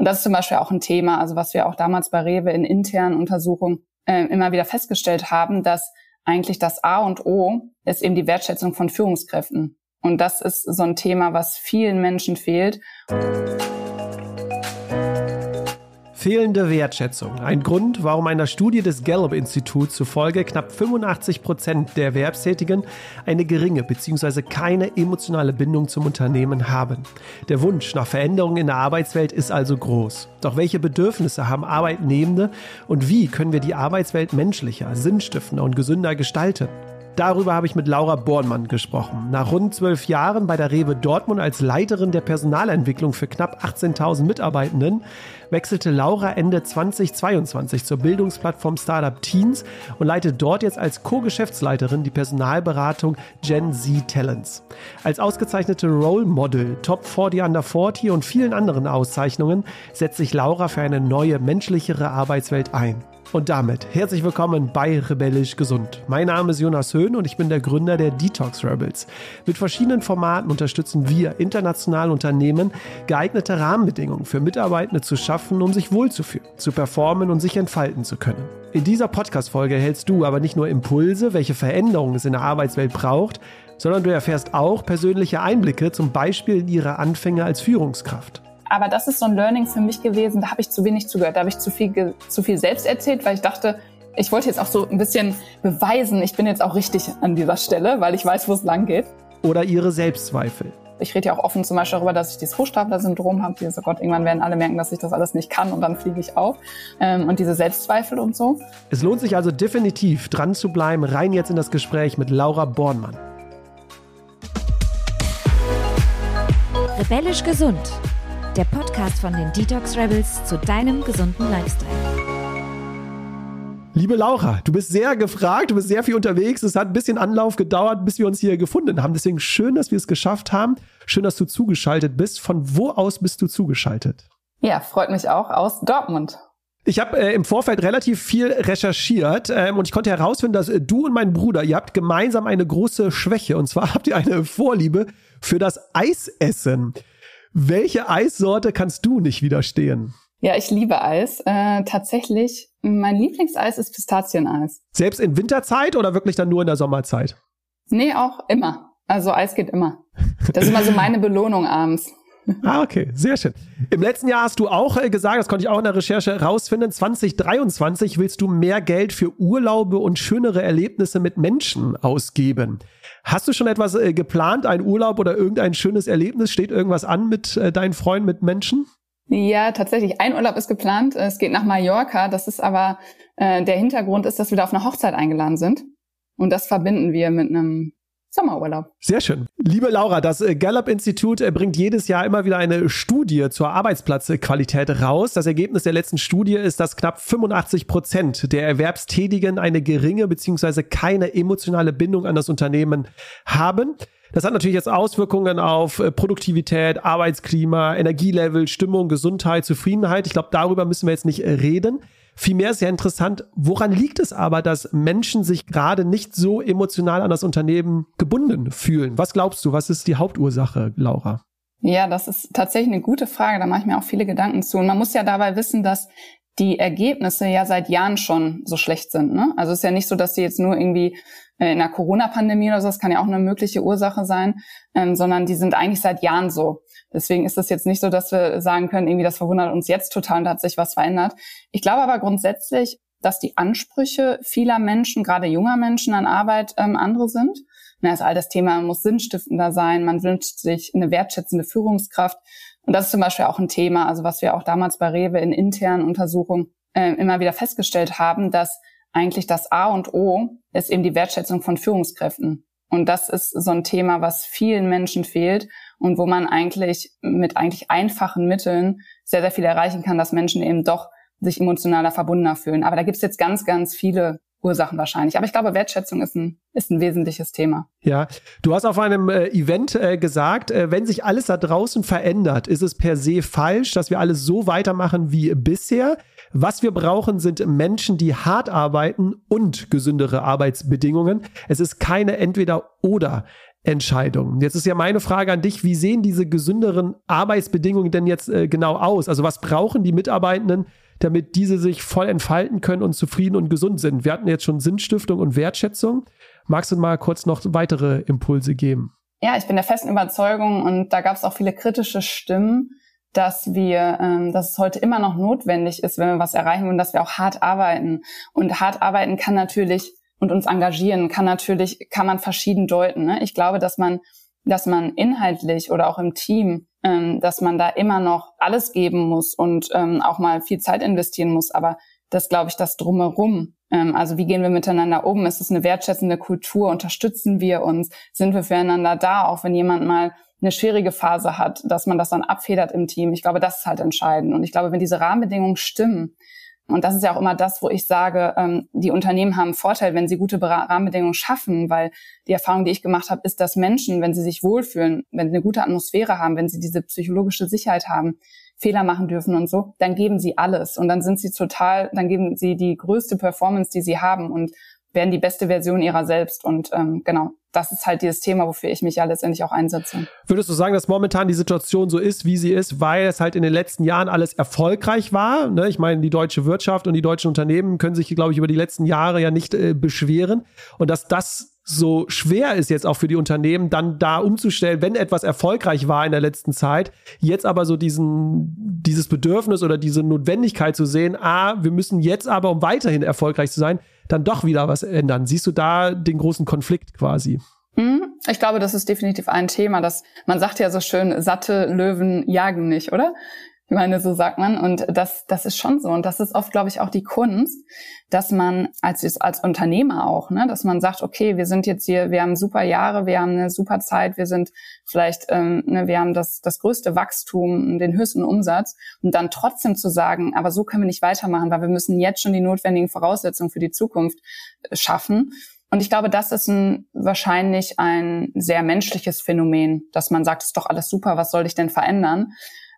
Und das ist zum Beispiel auch ein Thema, also was wir auch damals bei Rewe in internen Untersuchungen äh, immer wieder festgestellt haben, dass eigentlich das A und O ist eben die Wertschätzung von Führungskräften. Und das ist so ein Thema, was vielen Menschen fehlt. Fehlende Wertschätzung. Ein Grund, warum einer Studie des Gallup-Instituts zufolge knapp 85 Prozent der Erwerbstätigen eine geringe bzw. keine emotionale Bindung zum Unternehmen haben. Der Wunsch nach Veränderungen in der Arbeitswelt ist also groß. Doch welche Bedürfnisse haben Arbeitnehmende und wie können wir die Arbeitswelt menschlicher, sinnstiftender und gesünder gestalten? Darüber habe ich mit Laura Bornmann gesprochen. Nach rund zwölf Jahren bei der Rewe Dortmund als Leiterin der Personalentwicklung für knapp 18.000 Mitarbeitenden wechselte Laura Ende 2022 zur Bildungsplattform Startup Teens und leitet dort jetzt als Co-Geschäftsleiterin die Personalberatung Gen Z Talents. Als ausgezeichnete Role Model, Top 40 Under 40 und vielen anderen Auszeichnungen setzt sich Laura für eine neue, menschlichere Arbeitswelt ein. Und damit herzlich willkommen bei Rebellisch Gesund. Mein Name ist Jonas Höhn und ich bin der Gründer der Detox Rebels. Mit verschiedenen Formaten unterstützen wir internationale Unternehmen, geeignete Rahmenbedingungen für Mitarbeitende zu schaffen, um sich wohlzufühlen, zu performen und sich entfalten zu können. In dieser Podcast-Folge hältst du aber nicht nur Impulse, welche Veränderungen es in der Arbeitswelt braucht, sondern du erfährst auch persönliche Einblicke, zum Beispiel in ihre Anfänge als Führungskraft. Aber das ist so ein Learning für mich gewesen. Da habe ich zu wenig zugehört. Da habe ich zu viel, zu viel selbst erzählt, weil ich dachte, ich wollte jetzt auch so ein bisschen beweisen, ich bin jetzt auch richtig an dieser Stelle, weil ich weiß, wo es lang geht. Oder ihre Selbstzweifel. Ich rede ja auch offen zum Beispiel darüber, dass ich dieses Hochstapler-Syndrom habe. Dieses, oh Gott, irgendwann werden alle merken, dass ich das alles nicht kann und dann fliege ich auf. Ähm, und diese Selbstzweifel und so. Es lohnt sich also definitiv dran zu bleiben. Rein jetzt in das Gespräch mit Laura Bornmann. Rebellisch gesund der Podcast von den Detox Rebels zu deinem gesunden Lifestyle. Liebe Laura, du bist sehr gefragt, du bist sehr viel unterwegs. Es hat ein bisschen Anlauf gedauert, bis wir uns hier gefunden haben. Deswegen schön, dass wir es geschafft haben. Schön, dass du zugeschaltet bist. Von wo aus bist du zugeschaltet? Ja, freut mich auch aus Dortmund. Ich habe äh, im Vorfeld relativ viel recherchiert ähm, und ich konnte herausfinden, dass äh, du und mein Bruder, ihr habt gemeinsam eine große Schwäche und zwar habt ihr eine Vorliebe für das Eisessen. Welche Eissorte kannst du nicht widerstehen? Ja, ich liebe Eis. Äh, tatsächlich, mein Lieblingseis ist Pistazieneis. Selbst in Winterzeit oder wirklich dann nur in der Sommerzeit? Nee, auch immer. Also Eis geht immer. Das ist immer so meine Belohnung abends. Ah, okay, sehr schön. Im letzten Jahr hast du auch äh, gesagt, das konnte ich auch in der Recherche rausfinden, 2023 willst du mehr Geld für Urlaube und schönere Erlebnisse mit Menschen ausgeben. Hast du schon etwas äh, geplant, ein Urlaub oder irgendein schönes Erlebnis? Steht irgendwas an mit äh, deinen Freunden, mit Menschen? Ja, tatsächlich. Ein Urlaub ist geplant. Es geht nach Mallorca. Das ist aber, äh, der Hintergrund ist, dass wir da auf eine Hochzeit eingeladen sind. Und das verbinden wir mit einem Sommerurlaub. Sehr schön. Liebe Laura, das äh, Gallup-Institut äh, bringt jedes Jahr immer wieder eine Studie zur Arbeitsplatzqualität raus. Das Ergebnis der letzten Studie ist, dass knapp 85 Prozent der Erwerbstätigen eine geringe bzw. keine emotionale Bindung an das Unternehmen haben. Das hat natürlich jetzt Auswirkungen auf äh, Produktivität, Arbeitsklima, Energielevel, Stimmung, Gesundheit, Zufriedenheit. Ich glaube, darüber müssen wir jetzt nicht reden. Vielmehr ist ja interessant, woran liegt es aber, dass Menschen sich gerade nicht so emotional an das Unternehmen gebunden fühlen? Was glaubst du, was ist die Hauptursache, Laura? Ja, das ist tatsächlich eine gute Frage. Da mache ich mir auch viele Gedanken zu. Und man muss ja dabei wissen, dass die Ergebnisse ja seit Jahren schon so schlecht sind. Ne? Also es ist ja nicht so, dass die jetzt nur irgendwie äh, in der Corona-Pandemie oder so, das kann ja auch eine mögliche Ursache sein, ähm, sondern die sind eigentlich seit Jahren so. Deswegen ist es jetzt nicht so, dass wir sagen können, irgendwie das verwundert uns jetzt total und hat sich was verändert. Ich glaube aber grundsätzlich, dass die Ansprüche vieler Menschen, gerade junger Menschen an Arbeit, ähm, andere sind. Na, ist all das Thema, man muss sinnstiftender sein, man wünscht sich eine wertschätzende Führungskraft. Und das ist zum Beispiel auch ein Thema, also was wir auch damals bei Rewe in internen Untersuchungen äh, immer wieder festgestellt haben, dass eigentlich das A und O ist eben die Wertschätzung von Führungskräften. Und das ist so ein Thema, was vielen Menschen fehlt und wo man eigentlich mit eigentlich einfachen Mitteln sehr, sehr viel erreichen kann, dass Menschen eben doch sich emotionaler verbundener fühlen. Aber da gibt's jetzt ganz, ganz viele Ursachen wahrscheinlich. Aber ich glaube, Wertschätzung ist ein, ist ein wesentliches Thema. Ja, du hast auf einem äh, Event äh, gesagt, äh, wenn sich alles da draußen verändert, ist es per se falsch, dass wir alles so weitermachen wie bisher. Was wir brauchen, sind Menschen, die hart arbeiten und gesündere Arbeitsbedingungen. Es ist keine entweder oder Entscheidungen. Jetzt ist ja meine Frage an dich, wie sehen diese gesünderen Arbeitsbedingungen denn jetzt äh, genau aus? Also was brauchen die Mitarbeitenden, damit diese sich voll entfalten können und zufrieden und gesund sind? Wir hatten jetzt schon Sinnstiftung und Wertschätzung. Magst du mal kurz noch weitere Impulse geben? Ja, ich bin der festen Überzeugung und da gab es auch viele kritische Stimmen, dass wir, ähm, dass es heute immer noch notwendig ist, wenn wir was erreichen wollen, dass wir auch hart arbeiten. Und hart arbeiten kann natürlich und uns engagieren kann natürlich, kann man verschieden deuten. Ne? Ich glaube, dass man, dass man inhaltlich oder auch im Team, ähm, dass man da immer noch alles geben muss und ähm, auch mal viel Zeit investieren muss. Aber das glaube ich, das drumherum. Ähm, also wie gehen wir miteinander um? Ist es eine wertschätzende Kultur? Unterstützen wir uns? Sind wir füreinander da? Auch wenn jemand mal eine schwierige Phase hat, dass man das dann abfedert im Team. Ich glaube, das ist halt entscheidend. Und ich glaube, wenn diese Rahmenbedingungen stimmen, und das ist ja auch immer das, wo ich sage, ähm, die Unternehmen haben einen Vorteil, wenn sie gute Rahmenbedingungen schaffen, weil die Erfahrung, die ich gemacht habe, ist, dass Menschen, wenn sie sich wohlfühlen, wenn sie eine gute Atmosphäre haben, wenn sie diese psychologische Sicherheit haben, Fehler machen dürfen und so, dann geben sie alles. Und dann sind sie total, dann geben sie die größte Performance, die sie haben. Und werden die beste Version ihrer selbst. Und ähm, genau, das ist halt dieses Thema, wofür ich mich ja letztendlich auch einsetze. Würdest du sagen, dass momentan die Situation so ist, wie sie ist, weil es halt in den letzten Jahren alles erfolgreich war? Ne? Ich meine, die deutsche Wirtschaft und die deutschen Unternehmen können sich, glaube ich, über die letzten Jahre ja nicht äh, beschweren. Und dass das so schwer ist jetzt auch für die Unternehmen, dann da umzustellen, wenn etwas erfolgreich war in der letzten Zeit, jetzt aber so diesen, dieses Bedürfnis oder diese Notwendigkeit zu sehen, ah, wir müssen jetzt aber, um weiterhin erfolgreich zu sein, dann doch wieder was ändern. Siehst du da den großen Konflikt quasi? Hm, ich glaube, das ist definitiv ein Thema, dass man sagt ja so schön, satte Löwen jagen nicht, oder? Ich meine, so sagt man. Und das, das ist schon so. Und das ist oft, glaube ich, auch die Kunst, dass man als, als Unternehmer auch, ne, dass man sagt, okay, wir sind jetzt hier, wir haben super Jahre, wir haben eine super Zeit, wir sind vielleicht, ähm, ne, wir haben das, das größte Wachstum, den höchsten Umsatz. Und dann trotzdem zu sagen, aber so können wir nicht weitermachen, weil wir müssen jetzt schon die notwendigen Voraussetzungen für die Zukunft äh, schaffen. Und ich glaube, das ist ein, wahrscheinlich ein sehr menschliches Phänomen, dass man sagt, es ist doch alles super, was soll ich denn verändern?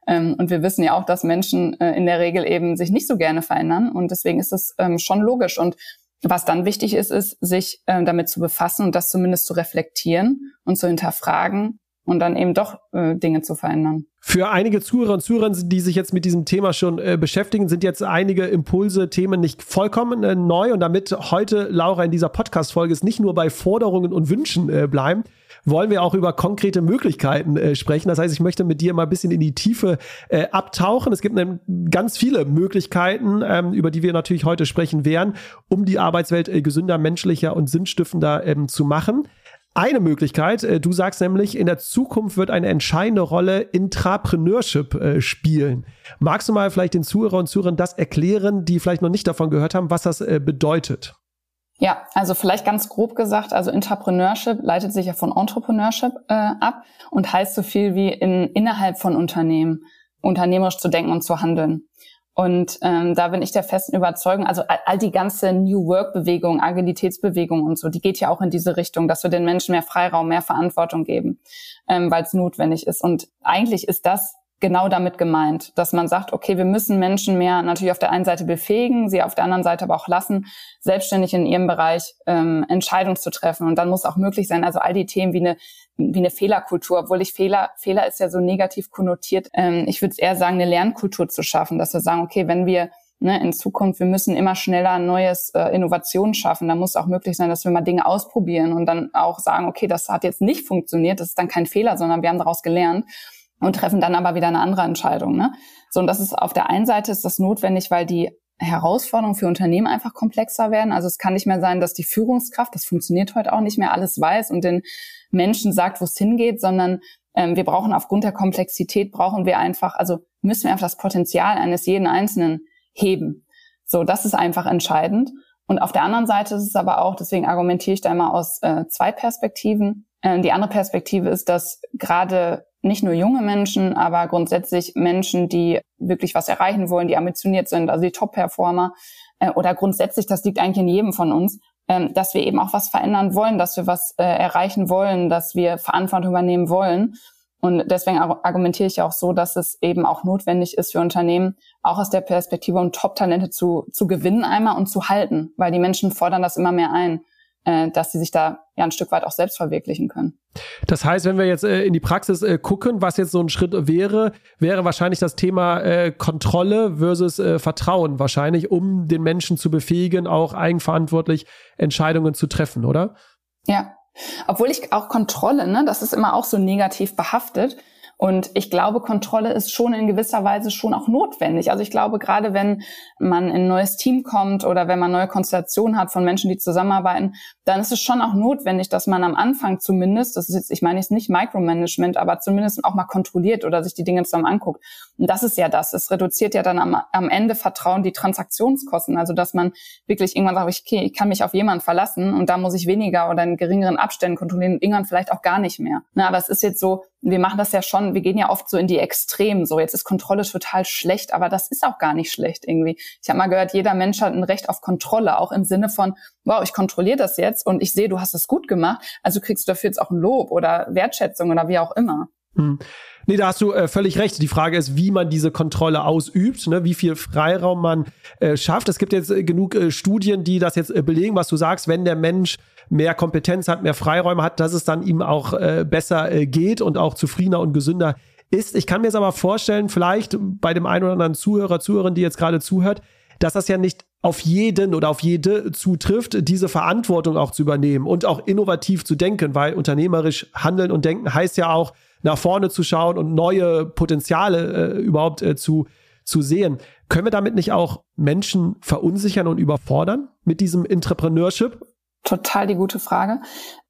Ähm, und wir wissen ja auch, dass Menschen äh, in der Regel eben sich nicht so gerne verändern. Und deswegen ist es ähm, schon logisch. Und was dann wichtig ist, ist, sich äh, damit zu befassen und das zumindest zu reflektieren und zu hinterfragen und dann eben doch äh, Dinge zu verändern. Für einige Zuhörer und Zuhörer, die sich jetzt mit diesem Thema schon äh, beschäftigen, sind jetzt einige Impulse, Themen nicht vollkommen äh, neu. Und damit heute, Laura, in dieser Podcast-Folge es nicht nur bei Forderungen und Wünschen äh, bleiben, wollen wir auch über konkrete Möglichkeiten äh, sprechen. Das heißt, ich möchte mit dir mal ein bisschen in die Tiefe äh, abtauchen. Es gibt ne, ganz viele Möglichkeiten, ähm, über die wir natürlich heute sprechen werden, um die Arbeitswelt äh, gesünder, menschlicher und sinnstiftender ähm, zu machen. Eine Möglichkeit, äh, du sagst nämlich, in der Zukunft wird eine entscheidende Rolle Intrapreneurship äh, spielen. Magst du mal vielleicht den Zuhörer und Zuhörern das erklären, die vielleicht noch nicht davon gehört haben, was das äh, bedeutet? Ja, also vielleicht ganz grob gesagt, also Entrepreneurship leitet sich ja von Entrepreneurship äh, ab und heißt so viel wie in, innerhalb von Unternehmen unternehmerisch zu denken und zu handeln. Und ähm, da bin ich der festen Überzeugung, also all, all die ganze New Work-Bewegung, Agilitätsbewegung und so, die geht ja auch in diese Richtung, dass wir den Menschen mehr Freiraum, mehr Verantwortung geben, ähm, weil es notwendig ist. Und eigentlich ist das genau damit gemeint, dass man sagt, okay, wir müssen Menschen mehr natürlich auf der einen Seite befähigen, sie auf der anderen Seite aber auch lassen, selbstständig in ihrem Bereich ähm, Entscheidungen zu treffen. Und dann muss auch möglich sein, also all die Themen wie eine wie eine Fehlerkultur, obwohl ich Fehler, Fehler ist ja so negativ konnotiert. Ähm, ich würde eher sagen, eine Lernkultur zu schaffen, dass wir sagen, okay, wenn wir ne, in Zukunft, wir müssen immer schneller neues äh, Innovation schaffen. Da muss auch möglich sein, dass wir mal Dinge ausprobieren und dann auch sagen, okay, das hat jetzt nicht funktioniert, das ist dann kein Fehler, sondern wir haben daraus gelernt und treffen dann aber wieder eine andere Entscheidung. Ne? So, und das ist auf der einen Seite ist das notwendig, weil die Herausforderungen für Unternehmen einfach komplexer werden. Also es kann nicht mehr sein, dass die Führungskraft, das funktioniert heute auch nicht mehr, alles weiß und den Menschen sagt, wo es hingeht, sondern ähm, wir brauchen aufgrund der Komplexität, brauchen wir einfach, also müssen wir einfach das Potenzial eines jeden Einzelnen heben. So, das ist einfach entscheidend. Und auf der anderen Seite ist es aber auch, deswegen argumentiere ich da immer aus äh, zwei Perspektiven. Äh, die andere Perspektive ist, dass gerade nicht nur junge Menschen, aber grundsätzlich Menschen, die wirklich was erreichen wollen, die ambitioniert sind, also die Top-Performer äh, oder grundsätzlich, das liegt eigentlich in jedem von uns, ähm, dass wir eben auch was verändern wollen, dass wir was äh, erreichen wollen, dass wir Verantwortung übernehmen wollen. Und deswegen argumentiere ich auch so, dass es eben auch notwendig ist für Unternehmen, auch aus der Perspektive, um Top-Talente zu, zu gewinnen einmal und zu halten, weil die Menschen fordern das immer mehr ein äh, dass sie sich da ja ein Stück weit auch selbst verwirklichen können. Das heißt, wenn wir jetzt äh, in die Praxis äh, gucken, was jetzt so ein Schritt wäre, wäre wahrscheinlich das Thema äh, Kontrolle versus äh, Vertrauen wahrscheinlich, um den Menschen zu befähigen, auch eigenverantwortlich Entscheidungen zu treffen, oder? Ja, obwohl ich auch Kontrolle, ne, das ist immer auch so negativ behaftet. Und ich glaube, Kontrolle ist schon in gewisser Weise schon auch notwendig. Also ich glaube, gerade wenn man in ein neues Team kommt oder wenn man neue Konstellationen hat von Menschen, die zusammenarbeiten, dann ist es schon auch notwendig, dass man am Anfang zumindest, das ist jetzt, ich meine jetzt nicht Micromanagement, aber zumindest auch mal kontrolliert oder sich die Dinge zusammen anguckt. Und das ist ja das. Es reduziert ja dann am, am Ende Vertrauen die Transaktionskosten. Also dass man wirklich irgendwann sagt, okay, ich kann mich auf jemanden verlassen und da muss ich weniger oder in geringeren Abständen kontrollieren und irgendwann vielleicht auch gar nicht mehr. Na, aber es ist jetzt so, wir machen das ja schon, wir gehen ja oft so in die Extremen. So, jetzt ist Kontrolle total schlecht, aber das ist auch gar nicht schlecht irgendwie. Ich habe mal gehört, jeder Mensch hat ein Recht auf Kontrolle, auch im Sinne von, wow, ich kontrolliere das jetzt und ich sehe, du hast es gut gemacht, also kriegst du dafür jetzt auch ein Lob oder Wertschätzung oder wie auch immer. Hm. Nee, da hast du äh, völlig recht. Die Frage ist, wie man diese Kontrolle ausübt, ne? wie viel Freiraum man äh, schafft. Es gibt jetzt äh, genug äh, Studien, die das jetzt äh, belegen, was du sagst, wenn der Mensch mehr Kompetenz hat, mehr Freiräume hat, dass es dann ihm auch äh, besser geht und auch zufriedener und gesünder ist. Ich kann mir jetzt aber vorstellen, vielleicht bei dem einen oder anderen Zuhörer, Zuhörerin, die jetzt gerade zuhört, dass das ja nicht auf jeden oder auf jede zutrifft, diese Verantwortung auch zu übernehmen und auch innovativ zu denken, weil unternehmerisch handeln und denken heißt ja auch, nach vorne zu schauen und neue Potenziale äh, überhaupt äh, zu, zu sehen. Können wir damit nicht auch Menschen verunsichern und überfordern mit diesem Entrepreneurship? Total die gute Frage.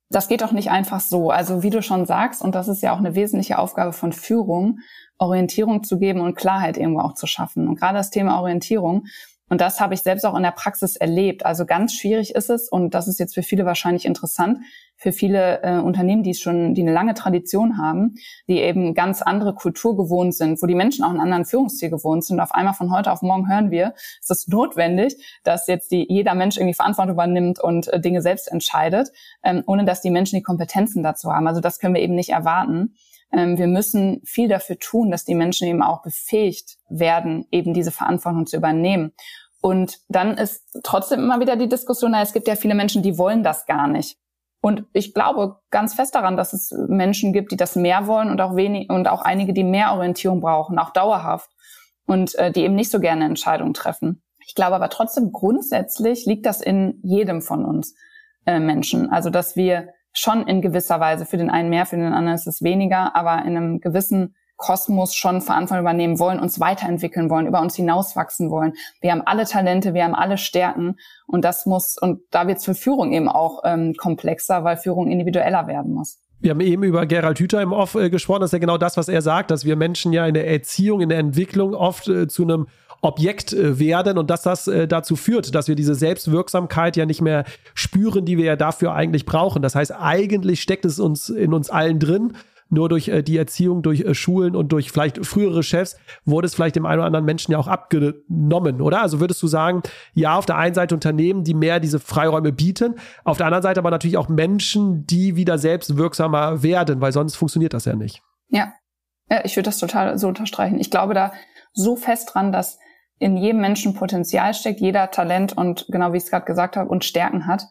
Das geht doch nicht einfach so. Also wie du schon sagst, und das ist ja auch eine wesentliche Aufgabe von Führung, Orientierung zu geben und Klarheit irgendwo auch zu schaffen. Und gerade das Thema Orientierung, und das habe ich selbst auch in der Praxis erlebt. Also ganz schwierig ist es, und das ist jetzt für viele wahrscheinlich interessant, für viele äh, Unternehmen, die schon, die eine lange Tradition haben, die eben ganz andere Kultur gewohnt sind, wo die Menschen auch einen anderen Führungsstil gewohnt sind. Und auf einmal von heute auf morgen hören wir, es ist notwendig, dass jetzt die, jeder Mensch irgendwie Verantwortung übernimmt und äh, Dinge selbst entscheidet, ähm, ohne dass die Menschen die Kompetenzen dazu haben. Also das können wir eben nicht erwarten. Ähm, wir müssen viel dafür tun, dass die Menschen eben auch befähigt werden, eben diese Verantwortung zu übernehmen. Und dann ist trotzdem immer wieder die Diskussion, na, es gibt ja viele Menschen, die wollen das gar nicht. Und ich glaube ganz fest daran, dass es Menschen gibt, die das mehr wollen und auch wenig und auch einige, die mehr Orientierung brauchen, auch dauerhaft und äh, die eben nicht so gerne Entscheidungen treffen. Ich glaube aber trotzdem grundsätzlich liegt das in jedem von uns äh, Menschen. Also dass wir schon in gewisser Weise für den einen mehr, für den anderen ist es weniger, aber in einem gewissen Kosmos schon Verantwortung übernehmen wollen, uns weiterentwickeln wollen, über uns hinauswachsen wollen. Wir haben alle Talente, wir haben alle Stärken und das muss, und da wird es für Führung eben auch ähm, komplexer, weil Führung individueller werden muss. Wir haben eben über Gerald Hüther im Off äh, gesprochen, das ist ja genau das, was er sagt, dass wir Menschen ja in der Erziehung, in der Entwicklung oft äh, zu einem Objekt äh, werden und dass das äh, dazu führt, dass wir diese Selbstwirksamkeit ja nicht mehr spüren, die wir ja dafür eigentlich brauchen. Das heißt, eigentlich steckt es uns in uns allen drin nur durch äh, die Erziehung, durch äh, Schulen und durch vielleicht frühere Chefs wurde es vielleicht dem einen oder anderen Menschen ja auch abgenommen, oder? Also würdest du sagen, ja, auf der einen Seite Unternehmen, die mehr diese Freiräume bieten, auf der anderen Seite aber natürlich auch Menschen, die wieder selbst wirksamer werden, weil sonst funktioniert das ja nicht. Ja, ja ich würde das total so unterstreichen. Ich glaube da so fest dran, dass in jedem Menschen Potenzial steckt, jeder Talent und genau wie ich es gerade gesagt habe und Stärken hat.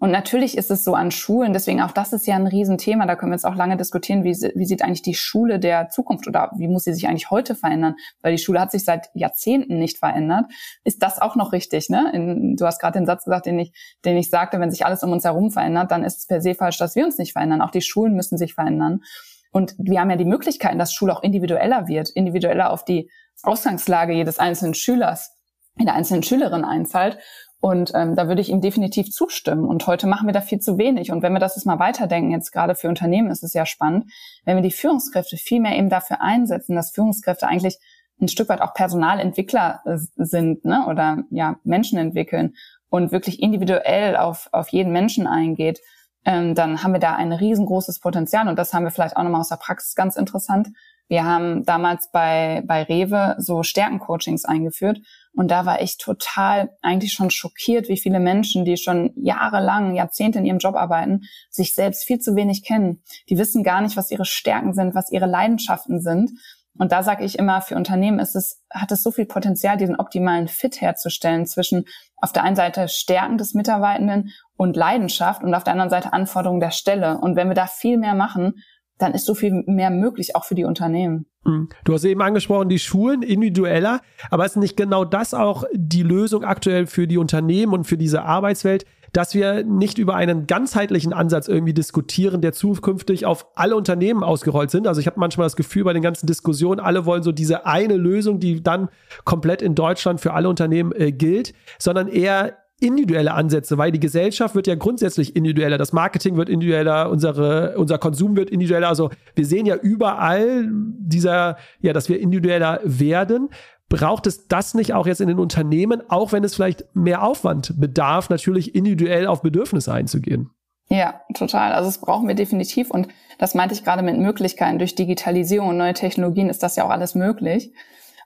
Und natürlich ist es so an Schulen, deswegen auch das ist ja ein Riesenthema, da können wir jetzt auch lange diskutieren, wie, wie sieht eigentlich die Schule der Zukunft oder wie muss sie sich eigentlich heute verändern? Weil die Schule hat sich seit Jahrzehnten nicht verändert. Ist das auch noch richtig? Ne? In, du hast gerade den Satz gesagt, den ich, den ich sagte, wenn sich alles um uns herum verändert, dann ist es per se falsch, dass wir uns nicht verändern. Auch die Schulen müssen sich verändern. Und wir haben ja die Möglichkeiten, dass Schule auch individueller wird, individueller auf die Ausgangslage jedes einzelnen Schülers, der einzelnen Schülerin einzahlt. Und ähm, da würde ich ihm definitiv zustimmen. Und heute machen wir da viel zu wenig. Und wenn wir das jetzt mal weiterdenken, jetzt gerade für Unternehmen ist es ja spannend, wenn wir die Führungskräfte viel mehr eben dafür einsetzen, dass Führungskräfte eigentlich ein Stück weit auch Personalentwickler äh, sind ne? oder ja Menschen entwickeln und wirklich individuell auf, auf jeden Menschen eingeht, ähm, dann haben wir da ein riesengroßes Potenzial. Und das haben wir vielleicht auch nochmal aus der Praxis ganz interessant. Wir haben damals bei, bei Rewe so Stärkencoachings eingeführt und da war ich total eigentlich schon schockiert, wie viele Menschen, die schon jahrelang, Jahrzehnte in ihrem Job arbeiten, sich selbst viel zu wenig kennen. Die wissen gar nicht, was ihre Stärken sind, was ihre Leidenschaften sind. Und da sage ich immer, für Unternehmen ist es, hat es so viel Potenzial, diesen optimalen Fit herzustellen zwischen auf der einen Seite Stärken des Mitarbeitenden und Leidenschaft und auf der anderen Seite Anforderungen der Stelle. Und wenn wir da viel mehr machen, dann ist so viel mehr möglich, auch für die Unternehmen. Mhm. Du hast eben angesprochen, die Schulen individueller, aber ist nicht genau das auch die Lösung aktuell für die Unternehmen und für diese Arbeitswelt, dass wir nicht über einen ganzheitlichen Ansatz irgendwie diskutieren, der zukünftig auf alle Unternehmen ausgerollt sind. Also ich habe manchmal das Gefühl bei den ganzen Diskussionen, alle wollen so diese eine Lösung, die dann komplett in Deutschland für alle Unternehmen äh, gilt, sondern eher individuelle Ansätze, weil die Gesellschaft wird ja grundsätzlich individueller, das Marketing wird individueller, unsere, unser Konsum wird individueller. Also wir sehen ja überall dieser, ja, dass wir individueller werden. Braucht es das nicht auch jetzt in den Unternehmen, auch wenn es vielleicht mehr Aufwand bedarf, natürlich individuell auf Bedürfnisse einzugehen? Ja, total. Also es brauchen wir definitiv. Und das meinte ich gerade mit Möglichkeiten. Durch Digitalisierung und neue Technologien ist das ja auch alles möglich.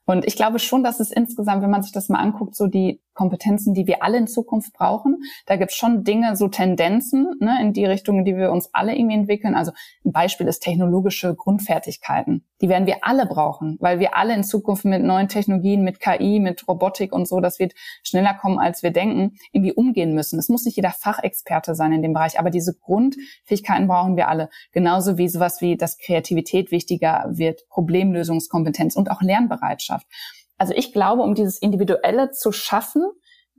Und ich glaube schon, dass es insgesamt, wenn man sich das mal anguckt, so die Kompetenzen, die wir alle in Zukunft brauchen. Da gibt es schon Dinge, so Tendenzen ne, in die Richtung, in die wir uns alle irgendwie entwickeln. Also ein Beispiel ist technologische Grundfertigkeiten. Die werden wir alle brauchen, weil wir alle in Zukunft mit neuen Technologien, mit KI, mit Robotik und so, das wird schneller kommen, als wir denken, irgendwie umgehen müssen. Es muss nicht jeder Fachexperte sein in dem Bereich, aber diese Grundfähigkeiten brauchen wir alle. Genauso wie sowas wie, dass Kreativität wichtiger wird, Problemlösungskompetenz und auch Lernbereitschaft. Also ich glaube, um dieses Individuelle zu schaffen,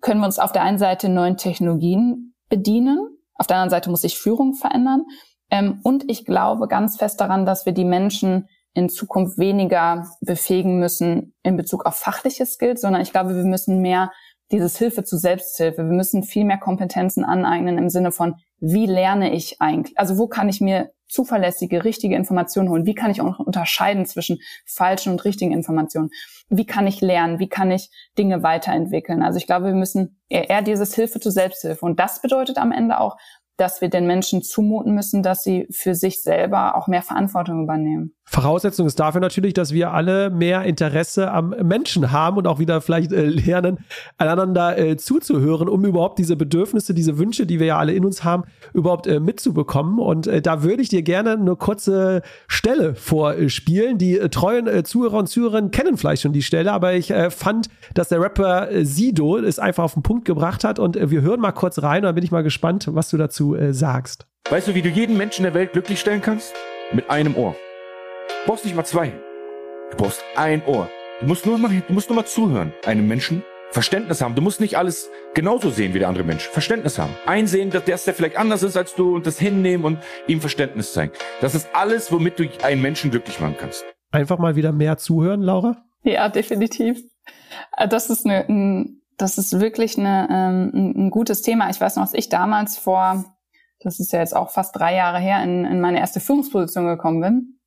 können wir uns auf der einen Seite neuen Technologien bedienen, auf der anderen Seite muss sich Führung verändern. Ähm, und ich glaube ganz fest daran, dass wir die Menschen in Zukunft weniger befähigen müssen in Bezug auf fachliche Skills, sondern ich glaube, wir müssen mehr dieses Hilfe zu Selbsthilfe, wir müssen viel mehr Kompetenzen aneignen im Sinne von, wie lerne ich eigentlich? Also wo kann ich mir zuverlässige, richtige Informationen holen? Wie kann ich auch unterscheiden zwischen falschen und richtigen Informationen? Wie kann ich lernen? Wie kann ich Dinge weiterentwickeln? Also ich glaube, wir müssen eher, eher dieses Hilfe zu Selbsthilfe. Und das bedeutet am Ende auch, dass wir den Menschen zumuten müssen, dass sie für sich selber auch mehr Verantwortung übernehmen. Voraussetzung ist dafür natürlich, dass wir alle mehr Interesse am Menschen haben und auch wieder vielleicht äh, lernen, einander äh, zuzuhören, um überhaupt diese Bedürfnisse, diese Wünsche, die wir ja alle in uns haben, überhaupt äh, mitzubekommen. Und da würde ich dir gerne eine kurze Stelle vorspielen. Die treuen Zuhörer und Zuhörerinnen kennen vielleicht schon die Stelle, aber ich fand, dass der Rapper Sido es einfach auf den Punkt gebracht hat. Und wir hören mal kurz rein und dann bin ich mal gespannt, was du dazu sagst. Weißt du, wie du jeden Menschen der Welt glücklich stellen kannst? Mit einem Ohr. Du brauchst nicht mal zwei. Du brauchst ein Ohr. Du musst nur mal, du musst nur mal zuhören. Einem Menschen Verständnis haben. Du musst nicht alles genauso sehen wie der andere Mensch. Verständnis haben. Einsehen, dass der, der vielleicht anders ist als du und das hinnehmen und ihm Verständnis zeigen. Das ist alles, womit du einen Menschen glücklich machen kannst. Einfach mal wieder mehr zuhören, Laura? Ja, definitiv. Äh, das ist eine, ein, das ist wirklich eine, ähm, ein, ein gutes Thema. Ich weiß noch, als ich damals vor, das ist ja jetzt auch fast drei Jahre her, in, in meine erste Führungsposition gekommen bin,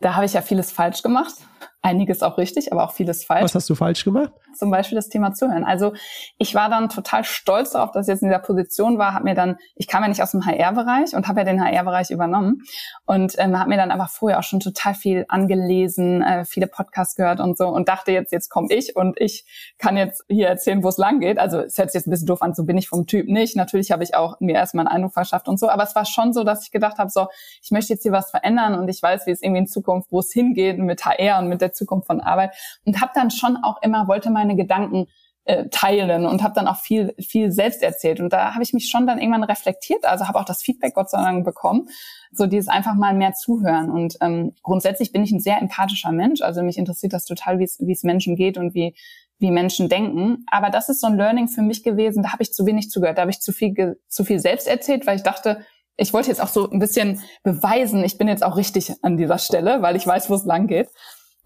da habe ich ja vieles falsch gemacht. Einiges auch richtig, aber auch vieles falsch. Was hast du falsch gemacht? Zum Beispiel das Thema Zuhören. Also ich war dann total stolz darauf, dass ich jetzt in dieser Position war, habe mir dann, ich kam ja nicht aus dem HR-Bereich und habe ja den HR-Bereich übernommen und ähm, habe mir dann einfach vorher auch schon total viel angelesen, äh, viele Podcasts gehört und so und dachte jetzt, jetzt komme ich und ich kann jetzt hier erzählen, wo es lang geht. Also es hört sich jetzt ein bisschen doof an, so bin ich vom Typ nicht. Natürlich habe ich auch mir erstmal einen Eindruck verschafft und so, aber es war schon so, dass ich gedacht habe, so, ich möchte jetzt hier was verändern und ich weiß, wie es irgendwie in Zukunft, wo es hingeht mit HR und mit der Zukunft von Arbeit und habe dann schon auch immer, wollte meine Gedanken äh, teilen und habe dann auch viel viel selbst erzählt. Und da habe ich mich schon dann irgendwann reflektiert also habe auch das Feedback Gott sei Dank bekommen so dieses einfach mal mehr zuhören. Und ähm, grundsätzlich bin ich ein sehr empathischer Mensch. Also mich interessiert das total wie es wie es Menschen geht und wie wie Menschen denken. Aber das ist so ein Learning für mich gewesen. Da habe ich zu wenig zugehört. Da habe ich zu viel zu viel selbst erzählt weil ich dachte ich wollte jetzt auch so ein bisschen beweisen, ich bin jetzt auch richtig an dieser Stelle, weil ich weiß, wo es lang geht.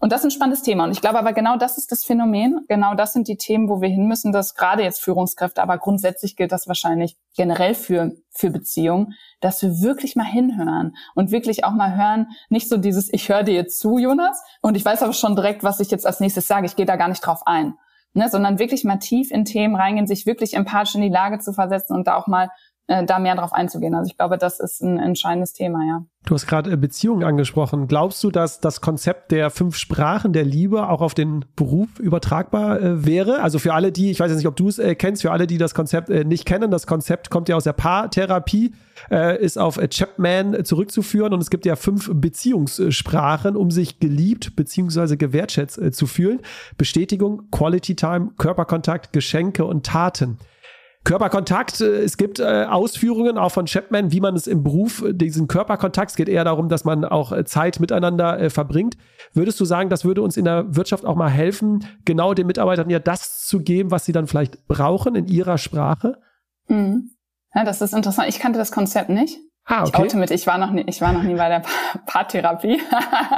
Und das ist ein spannendes Thema. Und ich glaube aber genau das ist das Phänomen. Genau das sind die Themen, wo wir hin müssen, dass gerade jetzt Führungskräfte, aber grundsätzlich gilt das wahrscheinlich generell für, für Beziehungen, dass wir wirklich mal hinhören und wirklich auch mal hören, nicht so dieses, ich höre dir jetzt zu, Jonas, und ich weiß aber schon direkt, was ich jetzt als nächstes sage. Ich gehe da gar nicht drauf ein. Ne, sondern wirklich mal tief in Themen reingehen, sich wirklich empathisch in die Lage zu versetzen und da auch mal äh, da mehr drauf einzugehen. Also ich glaube, das ist ein entscheidendes Thema, ja. Du hast gerade äh, Beziehungen angesprochen. Glaubst du, dass das Konzept der fünf Sprachen der Liebe auch auf den Beruf übertragbar äh, wäre? Also für alle, die, ich weiß jetzt nicht, ob du es äh, kennst, für alle, die das Konzept äh, nicht kennen, das Konzept kommt ja aus der Paartherapie, äh, ist auf Chapman zurückzuführen und es gibt ja fünf Beziehungssprachen, um sich geliebt bzw. gewertschätzt zu fühlen. Bestätigung, Quality Time, Körperkontakt, Geschenke und Taten. Körperkontakt, äh, es gibt äh, Ausführungen auch von Chapman, wie man es im Beruf, äh, diesen Körperkontakt, es geht eher darum, dass man auch äh, Zeit miteinander äh, verbringt. Würdest du sagen, das würde uns in der Wirtschaft auch mal helfen, genau den Mitarbeitern ja das zu geben, was sie dann vielleicht brauchen in ihrer Sprache? Mhm. Ja, das ist interessant. Ich kannte das Konzept nicht. Ah, okay. Ich oute mit, ich war noch nie, ich war noch nie bei der Paartherapie.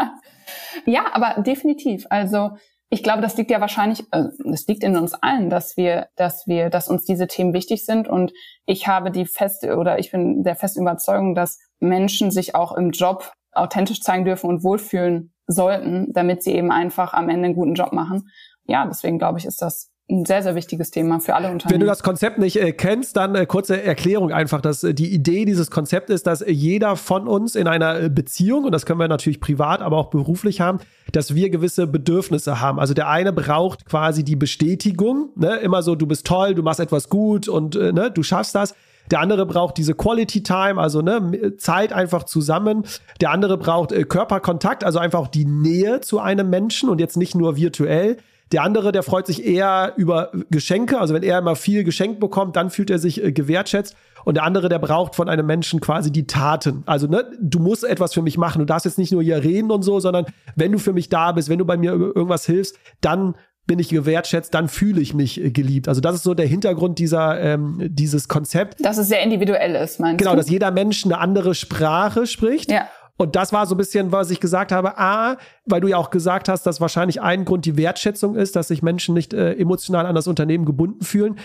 ja, aber definitiv. Also ich glaube, das liegt ja wahrscheinlich, äh, das liegt in uns allen, dass wir, dass wir, dass uns diese Themen wichtig sind. Und ich habe die feste oder ich bin der festen Überzeugung, dass Menschen sich auch im Job authentisch zeigen dürfen und wohlfühlen sollten, damit sie eben einfach am Ende einen guten Job machen. Ja, deswegen glaube ich, ist das ein sehr, sehr wichtiges Thema für alle Unternehmen. Wenn du das Konzept nicht äh, kennst, dann äh, kurze Erklärung einfach, dass äh, die Idee dieses Konzepts ist, dass jeder von uns in einer äh, Beziehung, und das können wir natürlich privat, aber auch beruflich haben, dass wir gewisse Bedürfnisse haben. Also der eine braucht quasi die Bestätigung, ne? immer so, du bist toll, du machst etwas gut und äh, ne, du schaffst das. Der andere braucht diese Quality Time, also ne, Zeit einfach zusammen. Der andere braucht äh, Körperkontakt, also einfach die Nähe zu einem Menschen und jetzt nicht nur virtuell. Der andere, der freut sich eher über Geschenke. Also wenn er immer viel geschenkt bekommt, dann fühlt er sich äh, gewertschätzt. Und der andere, der braucht von einem Menschen quasi die Taten. Also, ne, du musst etwas für mich machen. Du darfst jetzt nicht nur hier reden und so, sondern wenn du für mich da bist, wenn du bei mir irgendwas hilfst, dann bin ich gewertschätzt, dann fühle ich mich äh, geliebt. Also das ist so der Hintergrund dieser ähm, dieses Konzept. Dass es sehr individuell ist, meinst genau, du? Genau, dass jeder Mensch eine andere Sprache spricht. Ja. Und das war so ein bisschen, was ich gesagt habe. A, weil du ja auch gesagt hast, dass wahrscheinlich ein Grund die Wertschätzung ist, dass sich Menschen nicht äh, emotional an das Unternehmen gebunden fühlen.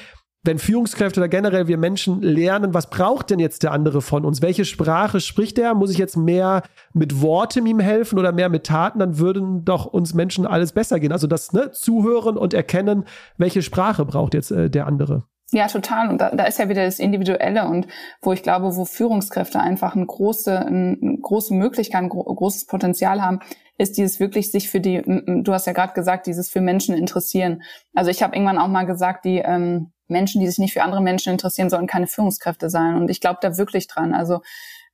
Wenn Führungskräfte oder generell wir Menschen lernen, was braucht denn jetzt der andere von uns? Welche Sprache spricht er? Muss ich jetzt mehr mit Worten ihm helfen oder mehr mit Taten? Dann würden doch uns Menschen alles besser gehen. Also das ne, Zuhören und Erkennen, welche Sprache braucht jetzt äh, der andere. Ja, total. Und da, da ist ja wieder das Individuelle und wo ich glaube, wo Führungskräfte einfach eine große, eine große Möglichkeit, ein großes Potenzial haben, ist dieses wirklich sich für die, du hast ja gerade gesagt, dieses für Menschen interessieren. Also ich habe irgendwann auch mal gesagt, die ähm, Menschen, die sich nicht für andere Menschen interessieren, sollen keine Führungskräfte sein. Und ich glaube da wirklich dran. Also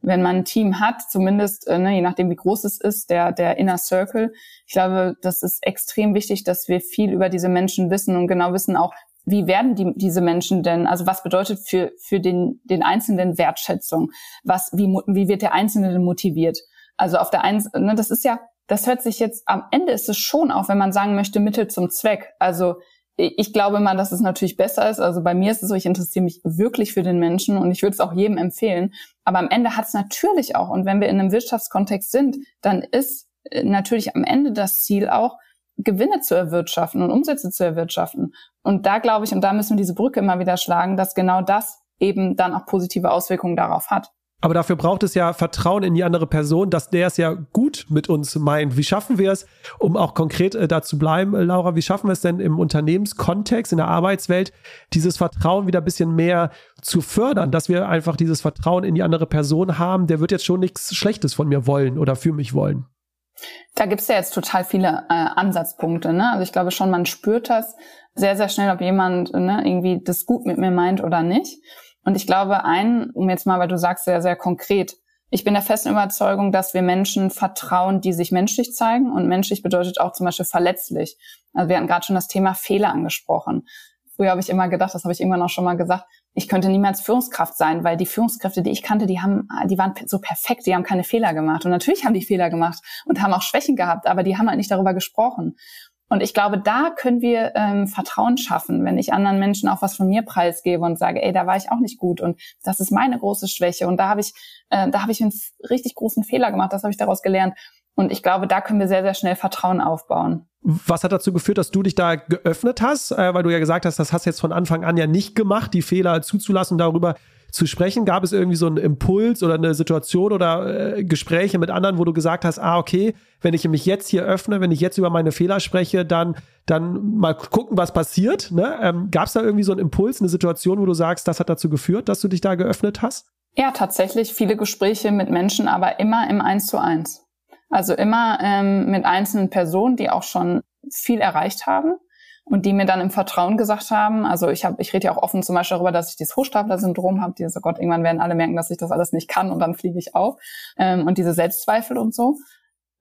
wenn man ein Team hat, zumindest, äh, ne, je nachdem wie groß es ist, der, der Inner Circle, ich glaube, das ist extrem wichtig, dass wir viel über diese Menschen wissen und genau wissen auch, wie werden die, diese Menschen denn, also was bedeutet für, für den, den Einzelnen Wertschätzung? Was, wie, wie wird der Einzelne motiviert? Also auf der einen, ne, das ist ja, das hört sich jetzt, am Ende ist es schon auch, wenn man sagen möchte, Mittel zum Zweck. Also ich glaube mal, dass es natürlich besser ist. Also bei mir ist es so, ich interessiere mich wirklich für den Menschen und ich würde es auch jedem empfehlen. Aber am Ende hat es natürlich auch, und wenn wir in einem Wirtschaftskontext sind, dann ist äh, natürlich am Ende das Ziel auch, Gewinne zu erwirtschaften und Umsätze zu erwirtschaften. Und da glaube ich, und da müssen wir diese Brücke immer wieder schlagen, dass genau das eben dann auch positive Auswirkungen darauf hat. Aber dafür braucht es ja Vertrauen in die andere Person, dass der es ja gut mit uns meint. Wie schaffen wir es, um auch konkret äh, da zu bleiben, Laura, wie schaffen wir es denn im Unternehmenskontext, in der Arbeitswelt, dieses Vertrauen wieder ein bisschen mehr zu fördern, dass wir einfach dieses Vertrauen in die andere Person haben, der wird jetzt schon nichts Schlechtes von mir wollen oder für mich wollen. Da gibt's ja jetzt total viele äh, Ansatzpunkte. Ne? Also ich glaube schon, man spürt das sehr, sehr schnell, ob jemand ne, irgendwie das gut mit mir meint oder nicht. Und ich glaube, ein, um jetzt mal, weil du sagst sehr, sehr konkret, ich bin der festen Überzeugung, dass wir Menschen vertrauen, die sich menschlich zeigen. Und menschlich bedeutet auch zum Beispiel verletzlich. Also wir hatten gerade schon das Thema Fehler angesprochen. Früher habe ich immer gedacht, das habe ich irgendwann auch schon mal gesagt, ich könnte niemals Führungskraft sein, weil die Führungskräfte, die ich kannte, die haben, die waren so perfekt, die haben keine Fehler gemacht. Und natürlich haben die Fehler gemacht und haben auch Schwächen gehabt, aber die haben halt nicht darüber gesprochen. Und ich glaube, da können wir ähm, Vertrauen schaffen, wenn ich anderen Menschen auch was von mir preisgebe und sage, ey, da war ich auch nicht gut und das ist meine große Schwäche und da habe ich, äh, da habe ich einen richtig großen Fehler gemacht, das habe ich daraus gelernt. Und ich glaube, da können wir sehr, sehr schnell Vertrauen aufbauen. Was hat dazu geführt, dass du dich da geöffnet hast? Äh, weil du ja gesagt hast, das hast du jetzt von Anfang an ja nicht gemacht, die Fehler zuzulassen, darüber zu sprechen? Gab es irgendwie so einen Impuls oder eine Situation oder äh, Gespräche mit anderen, wo du gesagt hast, ah, okay, wenn ich mich jetzt hier öffne, wenn ich jetzt über meine Fehler spreche, dann, dann mal gucken, was passiert. Ne? Ähm, Gab es da irgendwie so einen Impuls, eine Situation, wo du sagst, das hat dazu geführt, dass du dich da geöffnet hast? Ja, tatsächlich viele Gespräche mit Menschen, aber immer im Eins zu eins. Also immer ähm, mit einzelnen Personen, die auch schon viel erreicht haben und die mir dann im Vertrauen gesagt haben, also ich habe, ich rede ja auch offen zum Beispiel darüber, dass ich dieses Hochstapler-Syndrom habe, dieses, oh Gott, irgendwann werden alle merken, dass ich das alles nicht kann und dann fliege ich auf ähm, und diese Selbstzweifel und so.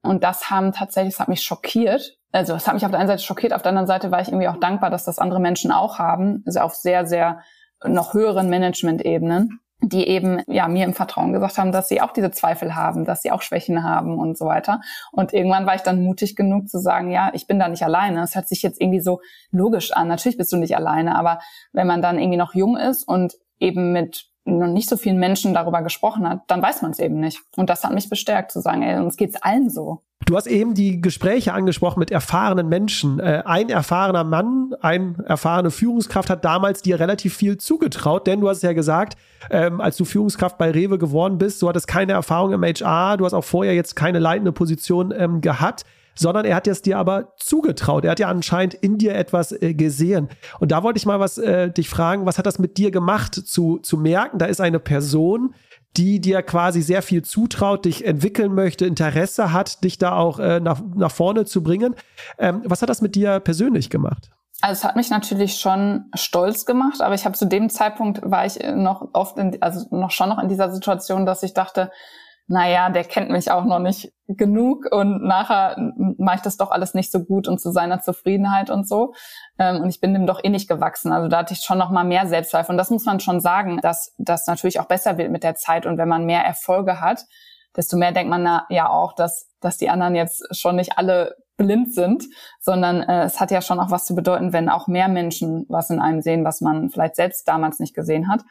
Und das haben tatsächlich, das hat mich schockiert. Also es hat mich auf der einen Seite schockiert, auf der anderen Seite war ich irgendwie auch dankbar, dass das andere Menschen auch haben, also auf sehr, sehr noch höheren Management-Ebenen die eben ja mir im Vertrauen gesagt haben, dass sie auch diese Zweifel haben, dass sie auch Schwächen haben und so weiter. Und irgendwann war ich dann mutig genug zu sagen, ja, ich bin da nicht alleine. Es hört sich jetzt irgendwie so logisch an. Natürlich bist du nicht alleine, aber wenn man dann irgendwie noch jung ist und eben mit noch nicht so vielen Menschen darüber gesprochen hat, dann weiß man es eben nicht. Und das hat mich bestärkt zu sagen, ey, uns geht's allen so. Du hast eben die Gespräche angesprochen mit erfahrenen Menschen. Äh, ein erfahrener Mann, ein erfahrene Führungskraft hat damals dir relativ viel zugetraut, denn du hast ja gesagt, ähm, als du Führungskraft bei Rewe geworden bist, du hattest keine Erfahrung im HR, du hast auch vorher jetzt keine leitende Position ähm, gehabt sondern er hat es dir aber zugetraut. Er hat ja anscheinend in dir etwas äh, gesehen. Und da wollte ich mal was äh, dich fragen, was hat das mit dir gemacht, zu, zu merken, da ist eine Person, die dir quasi sehr viel zutraut, dich entwickeln möchte, Interesse hat, dich da auch äh, nach, nach vorne zu bringen. Ähm, was hat das mit dir persönlich gemacht? Also es hat mich natürlich schon stolz gemacht, aber ich habe zu dem Zeitpunkt war ich noch oft in, also noch schon noch in dieser Situation, dass ich dachte, naja, der kennt mich auch noch nicht genug und nachher mache ich das doch alles nicht so gut und zu seiner Zufriedenheit und so. Ähm, und ich bin dem doch eh nicht gewachsen. Also da hatte ich schon noch mal mehr Selbstzweifel. Und das muss man schon sagen, dass das natürlich auch besser wird mit der Zeit. Und wenn man mehr Erfolge hat, desto mehr denkt man ja auch, dass, dass die anderen jetzt schon nicht alle blind sind, sondern äh, es hat ja schon auch was zu bedeuten, wenn auch mehr Menschen was in einem sehen, was man vielleicht selbst damals nicht gesehen hat.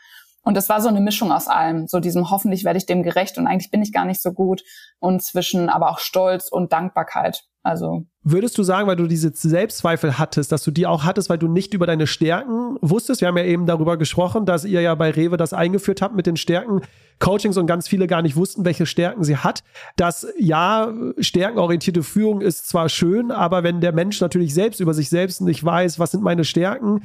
Und es war so eine Mischung aus allem, so diesem hoffentlich werde ich dem gerecht und eigentlich bin ich gar nicht so gut und zwischen aber auch Stolz und Dankbarkeit. Also Würdest du sagen, weil du diese Selbstzweifel hattest, dass du die auch hattest, weil du nicht über deine Stärken wusstest? Wir haben ja eben darüber gesprochen, dass ihr ja bei Rewe das eingeführt habt mit den Stärken Coachings und ganz viele gar nicht wussten, welche Stärken sie hat. Dass ja, stärkenorientierte Führung ist zwar schön, aber wenn der Mensch natürlich selbst über sich selbst nicht weiß, was sind meine Stärken,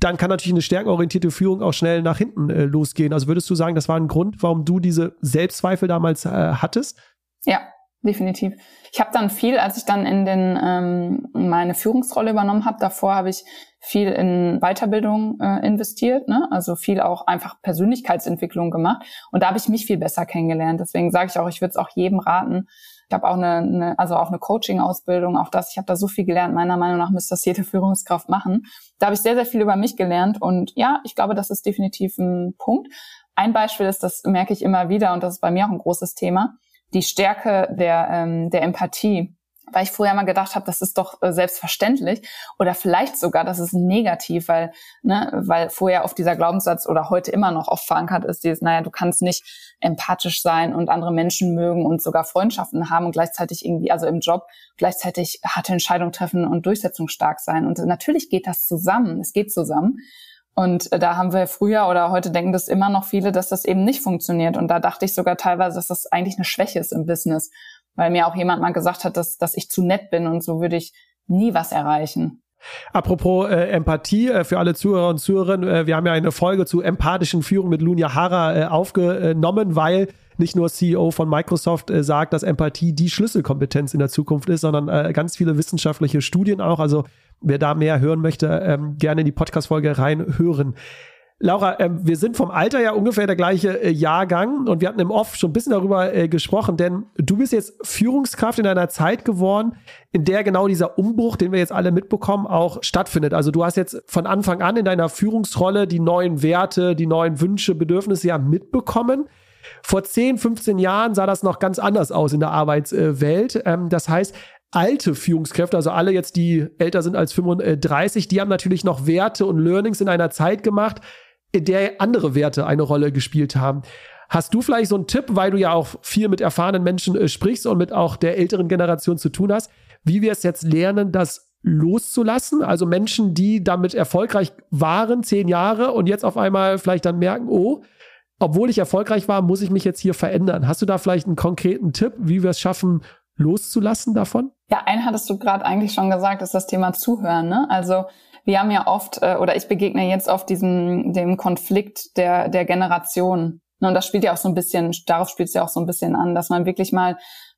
dann kann natürlich eine stärkenorientierte Führung auch schnell nach hinten äh, losgehen. Also würdest du sagen, das war ein Grund, warum du diese Selbstzweifel damals äh, hattest? Ja, definitiv. Ich habe dann viel, als ich dann in den ähm, meine Führungsrolle übernommen habe, davor habe ich viel in Weiterbildung äh, investiert, ne? also viel auch einfach Persönlichkeitsentwicklung gemacht und da habe ich mich viel besser kennengelernt. Deswegen sage ich auch, ich würde es auch jedem raten, ich habe auch eine, eine, also auch eine Coaching-Ausbildung, auch das. Ich habe da so viel gelernt. Meiner Meinung nach müsste das jede Führungskraft machen. Da habe ich sehr, sehr viel über mich gelernt. Und ja, ich glaube, das ist definitiv ein Punkt. Ein Beispiel ist, das merke ich immer wieder, und das ist bei mir auch ein großes Thema, die Stärke der, ähm, der Empathie weil ich vorher mal gedacht habe, das ist doch äh, selbstverständlich oder vielleicht sogar, das ist negativ, weil ne, weil vorher auf dieser Glaubenssatz oder heute immer noch oft verankert ist, dieses, naja, du kannst nicht empathisch sein und andere Menschen mögen und sogar Freundschaften haben und gleichzeitig irgendwie, also im Job gleichzeitig harte Entscheidungen treffen und durchsetzungsstark sein. Und natürlich geht das zusammen, es geht zusammen. Und äh, da haben wir früher oder heute denken das immer noch viele, dass das eben nicht funktioniert. Und da dachte ich sogar teilweise, dass das eigentlich eine Schwäche ist im Business weil mir auch jemand mal gesagt hat, dass, dass ich zu nett bin und so würde ich nie was erreichen. Apropos äh, Empathie, äh, für alle Zuhörer und Zuhörerinnen, äh, wir haben ja eine Folge zu empathischen Führung mit Lunja Hara äh, aufgenommen, weil nicht nur CEO von Microsoft äh, sagt, dass Empathie die Schlüsselkompetenz in der Zukunft ist, sondern äh, ganz viele wissenschaftliche Studien auch. Also wer da mehr hören möchte, ähm, gerne in die Podcast-Folge reinhören. Laura, äh, wir sind vom Alter ja ungefähr der gleiche äh, Jahrgang und wir hatten im Off schon ein bisschen darüber äh, gesprochen, denn du bist jetzt Führungskraft in einer Zeit geworden, in der genau dieser Umbruch, den wir jetzt alle mitbekommen, auch stattfindet. Also du hast jetzt von Anfang an in deiner Führungsrolle die neuen Werte, die neuen Wünsche, Bedürfnisse ja mitbekommen. Vor 10, 15 Jahren sah das noch ganz anders aus in der Arbeitswelt. Ähm, das heißt, alte Führungskräfte, also alle jetzt, die älter sind als 35, die haben natürlich noch Werte und Learnings in einer Zeit gemacht, in der andere Werte eine Rolle gespielt haben. Hast du vielleicht so einen Tipp, weil du ja auch viel mit erfahrenen Menschen äh, sprichst und mit auch der älteren Generation zu tun hast, wie wir es jetzt lernen, dass loszulassen? Also Menschen, die damit erfolgreich waren, zehn Jahre und jetzt auf einmal vielleicht dann merken, oh, obwohl ich erfolgreich war, muss ich mich jetzt hier verändern. Hast du da vielleicht einen konkreten Tipp, wie wir es schaffen, loszulassen davon? Ja, einen hattest du gerade eigentlich schon gesagt, ist das Thema Zuhören. Ne? Also wir haben ja oft, äh, oder ich begegne jetzt oft diesem dem Konflikt der, der Generation. Ne, und das spielt ja auch so ein bisschen, darauf spielt es ja auch so ein bisschen an, dass man wirklich mal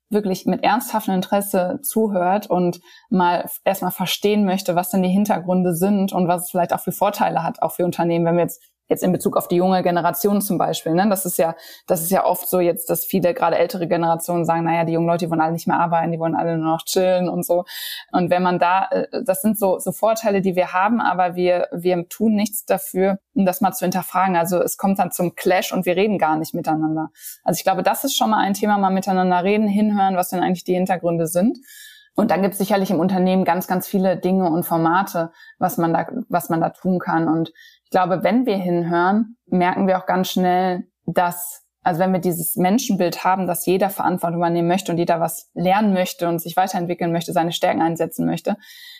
wirklich mit ernsthaftem Interesse zuhört und mal erstmal verstehen möchte, was denn die Hintergründe sind und was es vielleicht auch für Vorteile hat, auch für Unternehmen, wenn wir jetzt jetzt in Bezug auf die junge Generation zum Beispiel. Ne? Das ist ja, das ist ja oft so jetzt, dass viele gerade ältere Generationen sagen, naja, die jungen Leute, die wollen alle nicht mehr arbeiten, die wollen alle nur noch chillen und so. Und wenn man da, äh, das sind so, so Vorteile, die wir haben, aber wir, wir tun nichts dafür, um das mal zu hinterfragen. Also es kommt dann zum Clash und wir reden gar nicht miteinander. Also ich glaube, das ist schon mal ein Thema, mal miteinander reden, hinhören, was denn eigentlich die Hintergründe sind. Und dann gibt es sicherlich im Unternehmen ganz, ganz viele Dinge und Formate, was man da, was man da tun kann. Und glaube, wenn wir hinhören, merken wir auch ganz schnell, dass, also wenn wir dieses Menschenbild haben, dass jeder Verantwortung übernehmen möchte und jeder was lernen möchte und sich weiterentwickeln möchte, seine Stärken einsetzen möchte,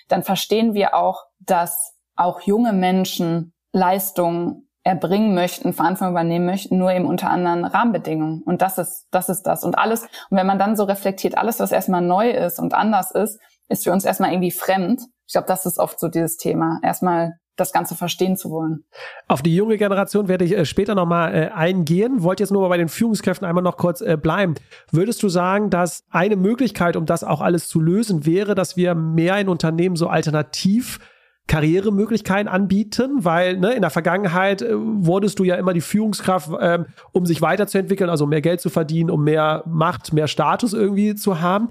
dann verstehen wir auch, dass auch junge Menschen Leistungen erbringen möchten, Verantwortung übernehmen möchten, nur eben unter anderen Rahmenbedingungen. Und das ist, das ist das. Und alles, und wenn man dann so reflektiert, alles, was erstmal neu ist und anders ist, ist für uns erstmal irgendwie fremd. Ich glaube, das ist oft so dieses Thema. Erstmal das Ganze verstehen zu wollen. Auf die junge Generation werde ich äh, später nochmal äh, eingehen. Wollte jetzt nur mal bei den Führungskräften einmal noch kurz äh, bleiben. Würdest du sagen, dass eine Möglichkeit, um das auch alles zu lösen, wäre, dass wir mehr in Unternehmen so alternativ Karrieremöglichkeiten anbieten, weil ne, in der Vergangenheit äh, wurdest du ja immer die Führungskraft, ähm, um sich weiterzuentwickeln, also mehr Geld zu verdienen, um mehr Macht, mehr Status irgendwie zu haben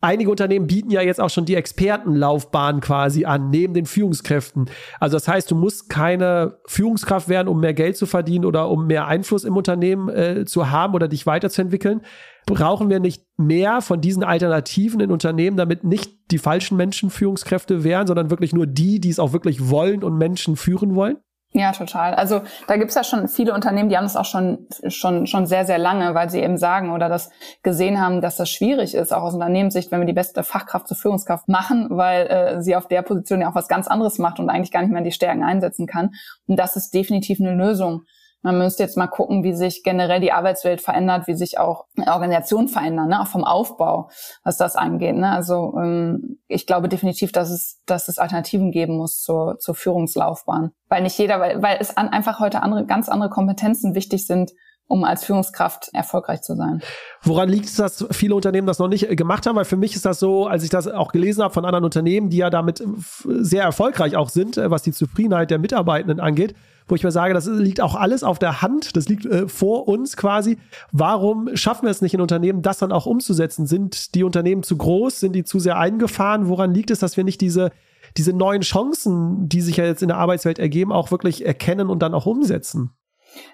einige Unternehmen bieten ja jetzt auch schon die Expertenlaufbahn quasi an, neben den Führungskräften. Also das heißt, du musst keine Führungskraft werden, um mehr Geld zu verdienen oder um mehr Einfluss im Unternehmen äh, zu haben oder dich weiterzuentwickeln. Brauchen wir nicht mehr von diesen Alternativen in Unternehmen, damit nicht die falschen Menschen Führungskräfte wären, sondern wirklich nur die, die es auch wirklich wollen und Menschen führen wollen? Ja, total. Also da gibt's ja schon viele Unternehmen, die haben das auch schon, schon, schon sehr, sehr lange, weil sie eben sagen oder das gesehen haben, dass das schwierig ist, auch aus Unternehmenssicht, wenn wir die beste Fachkraft zur Führungskraft machen, weil äh, sie auf der Position ja auch was ganz anderes macht und eigentlich gar nicht mehr die Stärken einsetzen kann. Und das ist definitiv eine Lösung. Man müsste jetzt mal gucken, wie sich generell die Arbeitswelt verändert, wie sich auch Organisationen verändern, ne? auch vom Aufbau, was das angeht. Ne? Also ähm, ich glaube definitiv, dass es, dass es Alternativen geben muss zur, zur Führungslaufbahn. Weil nicht jeder, weil, weil es an, einfach heute andere, ganz andere Kompetenzen wichtig sind, um als Führungskraft erfolgreich zu sein. Woran liegt es, dass viele Unternehmen das noch nicht äh, gemacht haben? Weil für mich ist das so, als ich das auch gelesen habe von anderen Unternehmen, die ja damit äh, sehr erfolgreich auch sind, äh, was die Zufriedenheit der Mitarbeitenden angeht, wo ich mir sage, das liegt auch alles auf der Hand, das liegt äh, vor uns quasi. Warum schaffen wir es nicht in Unternehmen, das dann auch umzusetzen? Sind die Unternehmen zu groß? Sind die zu sehr eingefahren? Woran liegt es, dass wir nicht diese, diese neuen Chancen, die sich ja jetzt in der Arbeitswelt ergeben, auch wirklich erkennen und dann auch umsetzen?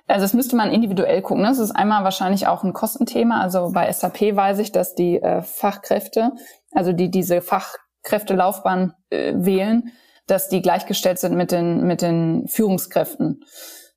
Also das müsste man individuell gucken. Das ist einmal wahrscheinlich auch ein Kostenthema. Also bei SAP weiß ich, dass die äh, Fachkräfte, also die diese Fachkräftelaufbahn äh, wählen, dass die gleichgestellt sind mit den, mit den Führungskräften,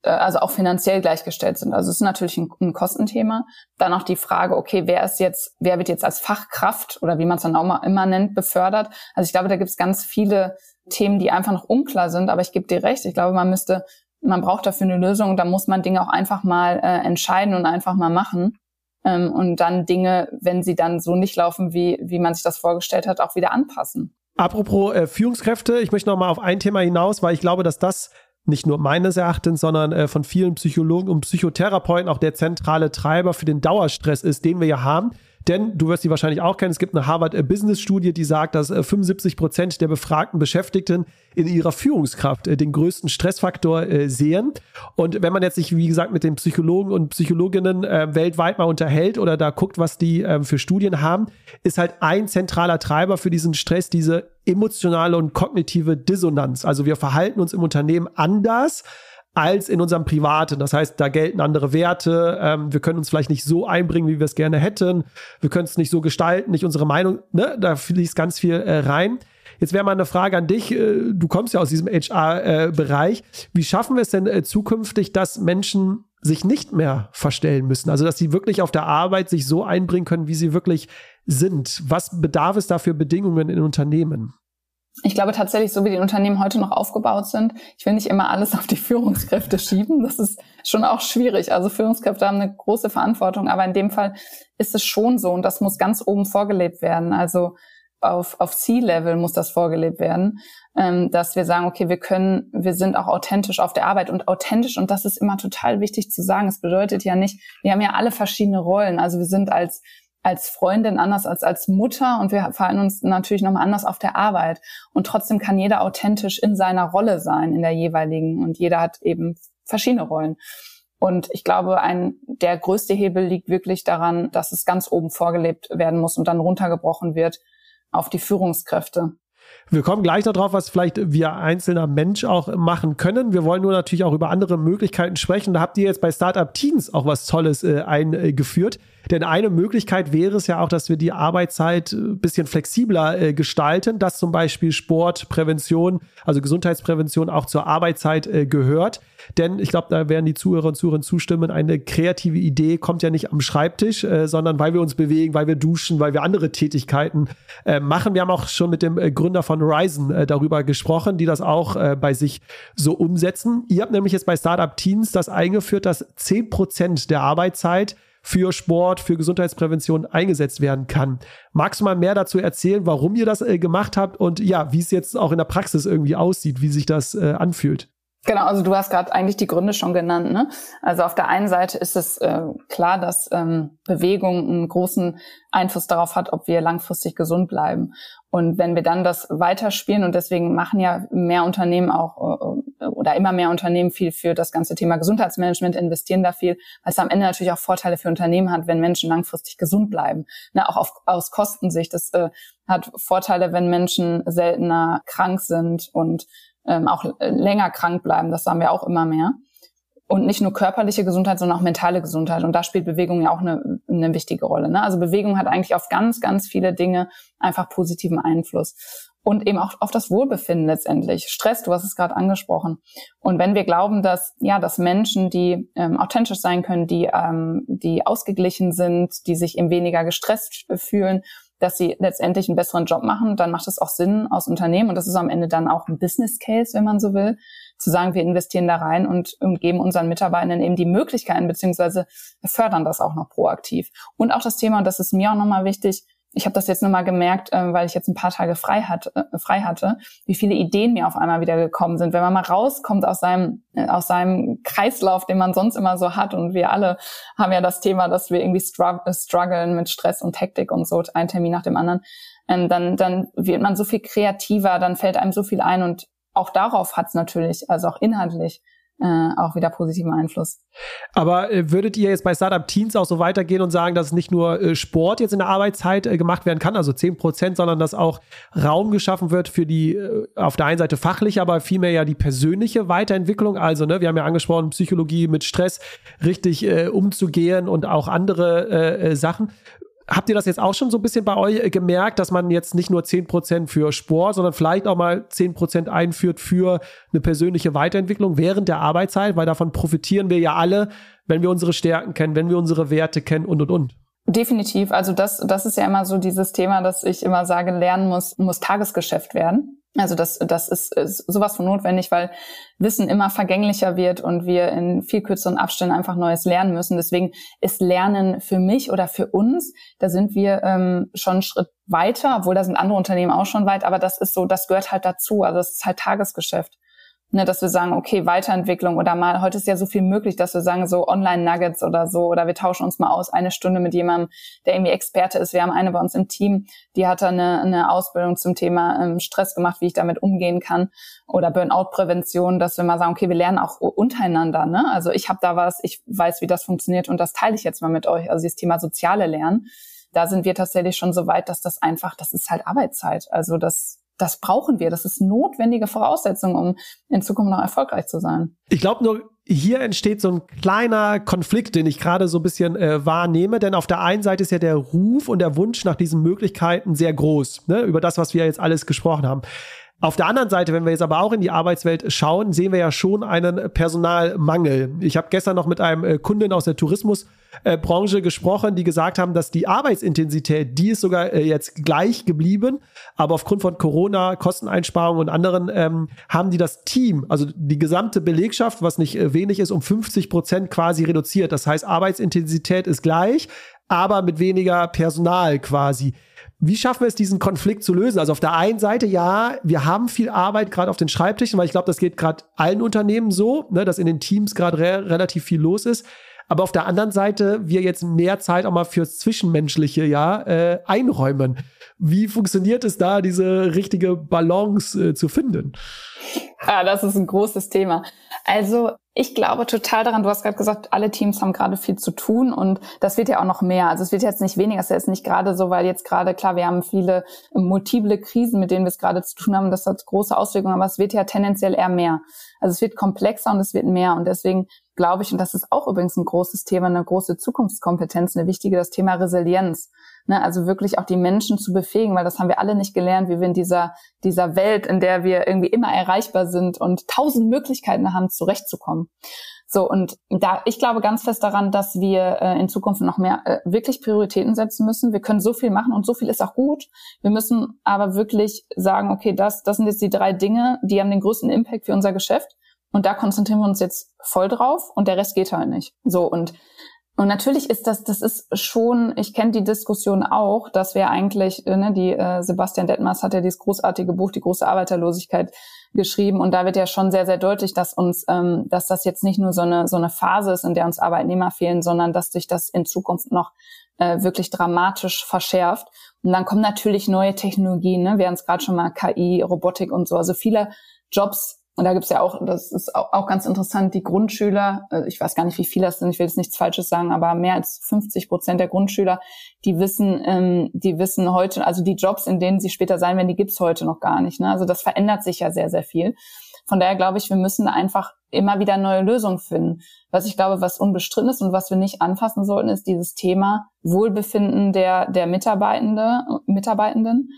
äh, also auch finanziell gleichgestellt sind. Also es ist natürlich ein, ein Kostenthema. Dann auch die Frage, okay, wer ist jetzt, wer wird jetzt als Fachkraft oder wie man es dann auch mal immer nennt, befördert? Also ich glaube, da gibt es ganz viele Themen, die einfach noch unklar sind, aber ich gebe dir recht. Ich glaube, man müsste, man braucht dafür eine Lösung da muss man Dinge auch einfach mal äh, entscheiden und einfach mal machen. Ähm, und dann Dinge, wenn sie dann so nicht laufen, wie, wie man sich das vorgestellt hat, auch wieder anpassen. Apropos äh, Führungskräfte, ich möchte noch mal auf ein Thema hinaus, weil ich glaube, dass das nicht nur meines Erachtens, sondern äh, von vielen Psychologen und Psychotherapeuten auch der zentrale Treiber für den Dauerstress ist, den wir ja haben. Denn du wirst sie wahrscheinlich auch kennen, es gibt eine Harvard Business Studie, die sagt, dass 75 äh, Prozent der befragten Beschäftigten in ihrer Führungskraft äh, den größten Stressfaktor äh, sehen. Und wenn man jetzt sich, wie gesagt, mit den Psychologen und Psychologinnen weltweit mal unterhält oder da guckt, was die für Studien haben, ist halt ein zentraler Treiber für diesen Stress diese emotionale und kognitive Dissonanz. Also wir verhalten uns im Unternehmen anders als in unserem Privaten. Das heißt, da gelten andere Werte. Ähm, wir können uns vielleicht nicht so einbringen, wie wir es gerne hätten. Wir können es nicht so gestalten, nicht unsere Meinung. Ne? Da fließt ganz viel äh, rein. Jetzt wäre mal eine Frage an dich. Äh, du kommst ja aus diesem HR-Bereich. Äh, wie schaffen wir es denn äh, zukünftig, dass Menschen sich nicht mehr verstellen müssen? Also, dass sie wirklich auf der Arbeit sich so einbringen können, wie sie wirklich sind. Was bedarf es da für Bedingungen in Unternehmen? Ich glaube tatsächlich, so wie die Unternehmen heute noch aufgebaut sind, ich will nicht immer alles auf die Führungskräfte schieben. Das ist schon auch schwierig. Also Führungskräfte haben eine große Verantwortung, aber in dem Fall ist es schon so und das muss ganz oben vorgelebt werden. Also auf, auf C-Level muss das vorgelebt werden, ähm, dass wir sagen, okay, wir können, wir sind auch authentisch auf der Arbeit und authentisch und das ist immer total wichtig zu sagen. Es bedeutet ja nicht, wir haben ja alle verschiedene Rollen. Also wir sind als als Freundin anders als als Mutter und wir verhalten uns natürlich nochmal anders auf der Arbeit. Und trotzdem kann jeder authentisch in seiner Rolle sein, in der jeweiligen. Und jeder hat eben verschiedene Rollen. Und ich glaube, ein, der größte Hebel liegt wirklich daran, dass es ganz oben vorgelebt werden muss und dann runtergebrochen wird auf die Führungskräfte. Wir kommen gleich drauf, was vielleicht wir einzelner Mensch auch machen können. Wir wollen nur natürlich auch über andere Möglichkeiten sprechen. Da habt ihr jetzt bei Startup Teens auch was Tolles äh, eingeführt. Denn eine Möglichkeit wäre es ja auch, dass wir die Arbeitszeit ein äh, bisschen flexibler äh, gestalten, dass zum Beispiel Sport, Prävention, also Gesundheitsprävention auch zur Arbeitszeit äh, gehört. Denn ich glaube, da werden die Zuhörer und Zuhörer zustimmen, eine kreative Idee kommt ja nicht am Schreibtisch, sondern weil wir uns bewegen, weil wir duschen, weil wir andere Tätigkeiten machen. Wir haben auch schon mit dem Gründer von Ryzen darüber gesprochen, die das auch bei sich so umsetzen. Ihr habt nämlich jetzt bei Startup Teens das eingeführt, dass zehn Prozent der Arbeitszeit für Sport, für Gesundheitsprävention eingesetzt werden kann. Magst du mal mehr dazu erzählen, warum ihr das äh, gemacht habt und ja, wie es jetzt auch in der Praxis irgendwie aussieht, wie sich das äh, anfühlt? Genau, also du hast gerade eigentlich die Gründe schon genannt. Ne? Also auf der einen Seite ist es äh, klar, dass ähm, Bewegung einen großen Einfluss darauf hat, ob wir langfristig gesund bleiben. Und wenn wir dann das weiterspielen und deswegen machen ja mehr Unternehmen auch äh, oder immer mehr Unternehmen viel für das ganze Thema Gesundheitsmanagement, investieren da viel, weil es am Ende natürlich auch Vorteile für Unternehmen hat, wenn Menschen langfristig gesund bleiben. Ne, auch auf, aus Kostensicht. Das äh, hat Vorteile, wenn Menschen seltener krank sind und ähm, auch länger krank bleiben. Das sagen wir auch immer mehr. Und nicht nur körperliche Gesundheit, sondern auch mentale Gesundheit. Und da spielt Bewegung ja auch eine, eine wichtige Rolle. Ne? Also Bewegung hat eigentlich auf ganz, ganz viele Dinge einfach positiven Einfluss. Und eben auch auf das Wohlbefinden letztendlich. Stress, du hast es gerade angesprochen. Und wenn wir glauben, dass, ja, dass Menschen, die ähm, authentisch sein können, die, ähm, die ausgeglichen sind, die sich eben weniger gestresst fühlen dass sie letztendlich einen besseren Job machen, dann macht es auch Sinn aus Unternehmen und das ist am Ende dann auch ein Business Case, wenn man so will, zu sagen, wir investieren da rein und, und geben unseren Mitarbeitern eben die Möglichkeiten beziehungsweise fördern das auch noch proaktiv. Und auch das Thema, und das ist mir auch nochmal wichtig, ich habe das jetzt nochmal gemerkt, äh, weil ich jetzt ein paar Tage frei, hat, äh, frei hatte, wie viele Ideen mir auf einmal wieder gekommen sind. Wenn man mal rauskommt aus seinem, äh, aus seinem Kreislauf, den man sonst immer so hat und wir alle haben ja das Thema, dass wir irgendwie strugg strugglen mit Stress und Hektik und so, ein Termin nach dem anderen, ähm, dann, dann wird man so viel kreativer, dann fällt einem so viel ein und auch darauf hat es natürlich, also auch inhaltlich, äh, auch wieder positiven Einfluss. Aber äh, würdet ihr jetzt bei Startup Teens auch so weitergehen und sagen, dass nicht nur äh, Sport jetzt in der Arbeitszeit äh, gemacht werden kann, also 10 Prozent, sondern dass auch Raum geschaffen wird für die äh, auf der einen Seite fachliche, aber vielmehr ja die persönliche Weiterentwicklung. Also, ne, wir haben ja angesprochen, Psychologie mit Stress richtig äh, umzugehen und auch andere Sachen. Habt ihr das jetzt auch schon so ein bisschen bei euch gemerkt, dass man jetzt nicht nur 10% für Sport, sondern vielleicht auch mal 10% einführt für eine persönliche Weiterentwicklung während der Arbeitszeit? Weil davon profitieren wir ja alle, wenn wir unsere Stärken kennen, wenn wir unsere Werte kennen und, und, und. Definitiv. Also das, das ist ja immer so dieses Thema, dass ich immer sage, lernen muss, muss Tagesgeschäft werden. Also das, das ist, ist sowas von notwendig, weil Wissen immer vergänglicher wird und wir in viel kürzeren Abständen einfach Neues lernen müssen. Deswegen ist Lernen für mich oder für uns, da sind wir ähm, schon einen Schritt weiter, obwohl da sind andere Unternehmen auch schon weit, aber das ist so, das gehört halt dazu. Also das ist halt Tagesgeschäft ne, dass wir sagen, okay, Weiterentwicklung oder mal, heute ist ja so viel möglich, dass wir sagen, so Online-Nuggets oder so, oder wir tauschen uns mal aus, eine Stunde mit jemandem, der irgendwie Experte ist. Wir haben eine bei uns im Team, die hat da eine, eine Ausbildung zum Thema ähm, Stress gemacht, wie ich damit umgehen kann oder Burnout-Prävention, dass wir mal sagen, okay, wir lernen auch untereinander. Ne? Also ich habe da was, ich weiß, wie das funktioniert und das teile ich jetzt mal mit euch. Also dieses Thema soziale Lernen, da sind wir tatsächlich schon so weit, dass das einfach, das ist halt Arbeitszeit. Also das das brauchen wir. Das ist notwendige Voraussetzung, um in Zukunft noch erfolgreich zu sein. Ich glaube nur, hier entsteht so ein kleiner Konflikt, den ich gerade so ein bisschen äh, wahrnehme. Denn auf der einen Seite ist ja der Ruf und der Wunsch nach diesen Möglichkeiten sehr groß, ne? über das, was wir jetzt alles gesprochen haben. Auf der anderen Seite, wenn wir jetzt aber auch in die Arbeitswelt schauen, sehen wir ja schon einen Personalmangel. Ich habe gestern noch mit einem äh, Kunden aus der Tourismusbranche gesprochen, die gesagt haben, dass die Arbeitsintensität, die ist sogar äh, jetzt gleich geblieben, aber aufgrund von Corona, Kosteneinsparungen und anderen ähm, haben die das Team, also die gesamte Belegschaft, was nicht äh, wenig ist, um 50 Prozent quasi reduziert. Das heißt, Arbeitsintensität ist gleich, aber mit weniger Personal quasi. Wie schaffen wir es, diesen Konflikt zu lösen? Also auf der einen Seite, ja, wir haben viel Arbeit gerade auf den Schreibtischen, weil ich glaube, das geht gerade allen Unternehmen so, ne, dass in den Teams gerade re relativ viel los ist. Aber auf der anderen Seite, wir jetzt mehr Zeit auch mal fürs Zwischenmenschliche ja äh, einräumen. Wie funktioniert es da, diese richtige Balance äh, zu finden? Ja, das ist ein großes Thema. Also ich glaube total daran, du hast gerade gesagt, alle Teams haben gerade viel zu tun und das wird ja auch noch mehr. Also es wird jetzt nicht weniger, es ist nicht gerade so, weil jetzt gerade, klar, wir haben viele multiple Krisen, mit denen wir es gerade zu tun haben, das hat große Auswirkungen, aber es wird ja tendenziell eher mehr. Also es wird komplexer und es wird mehr und deswegen glaube ich, und das ist auch übrigens ein großes Thema, eine große Zukunftskompetenz, eine wichtige, das Thema Resilienz. Ne, also wirklich auch die Menschen zu befähigen, weil das haben wir alle nicht gelernt, wie wir in dieser, dieser Welt, in der wir irgendwie immer erreichbar sind und tausend Möglichkeiten haben, zurechtzukommen. So, und da, ich glaube ganz fest daran, dass wir äh, in Zukunft noch mehr äh, wirklich Prioritäten setzen müssen. Wir können so viel machen und so viel ist auch gut. Wir müssen aber wirklich sagen, okay, das, das sind jetzt die drei Dinge, die haben den größten Impact für unser Geschäft. Und da konzentrieren wir uns jetzt voll drauf und der Rest geht halt nicht. So, und und natürlich ist das, das ist schon, ich kenne die Diskussion auch, dass wir eigentlich, äh, ne, die äh, Sebastian Detmers hat ja dieses großartige Buch, die große Arbeiterlosigkeit geschrieben und da wird ja schon sehr, sehr deutlich, dass uns, ähm, dass das jetzt nicht nur so eine, so eine Phase ist, in der uns Arbeitnehmer fehlen, sondern dass sich das in Zukunft noch äh, wirklich dramatisch verschärft. Und dann kommen natürlich neue Technologien, ne? wir haben es gerade schon mal KI, Robotik und so, also viele Jobs und da gibt's ja auch, das ist auch ganz interessant, die Grundschüler, äh, ich weiß gar nicht, wie viele das sind, ich will jetzt nichts Falsches sagen, aber mehr als 50 Prozent der Grundschüler, die wissen, ähm, die wissen heute, also die Jobs, in denen sie später sein werden, die gibt's heute noch gar nicht. Ne? Also das verändert sich ja sehr, sehr viel. Von daher glaube ich, wir müssen einfach immer wieder neue Lösungen finden. Was ich glaube, was unbestritten ist und was wir nicht anfassen sollten, ist dieses Thema Wohlbefinden der, der Mitarbeitende, Mitarbeitenden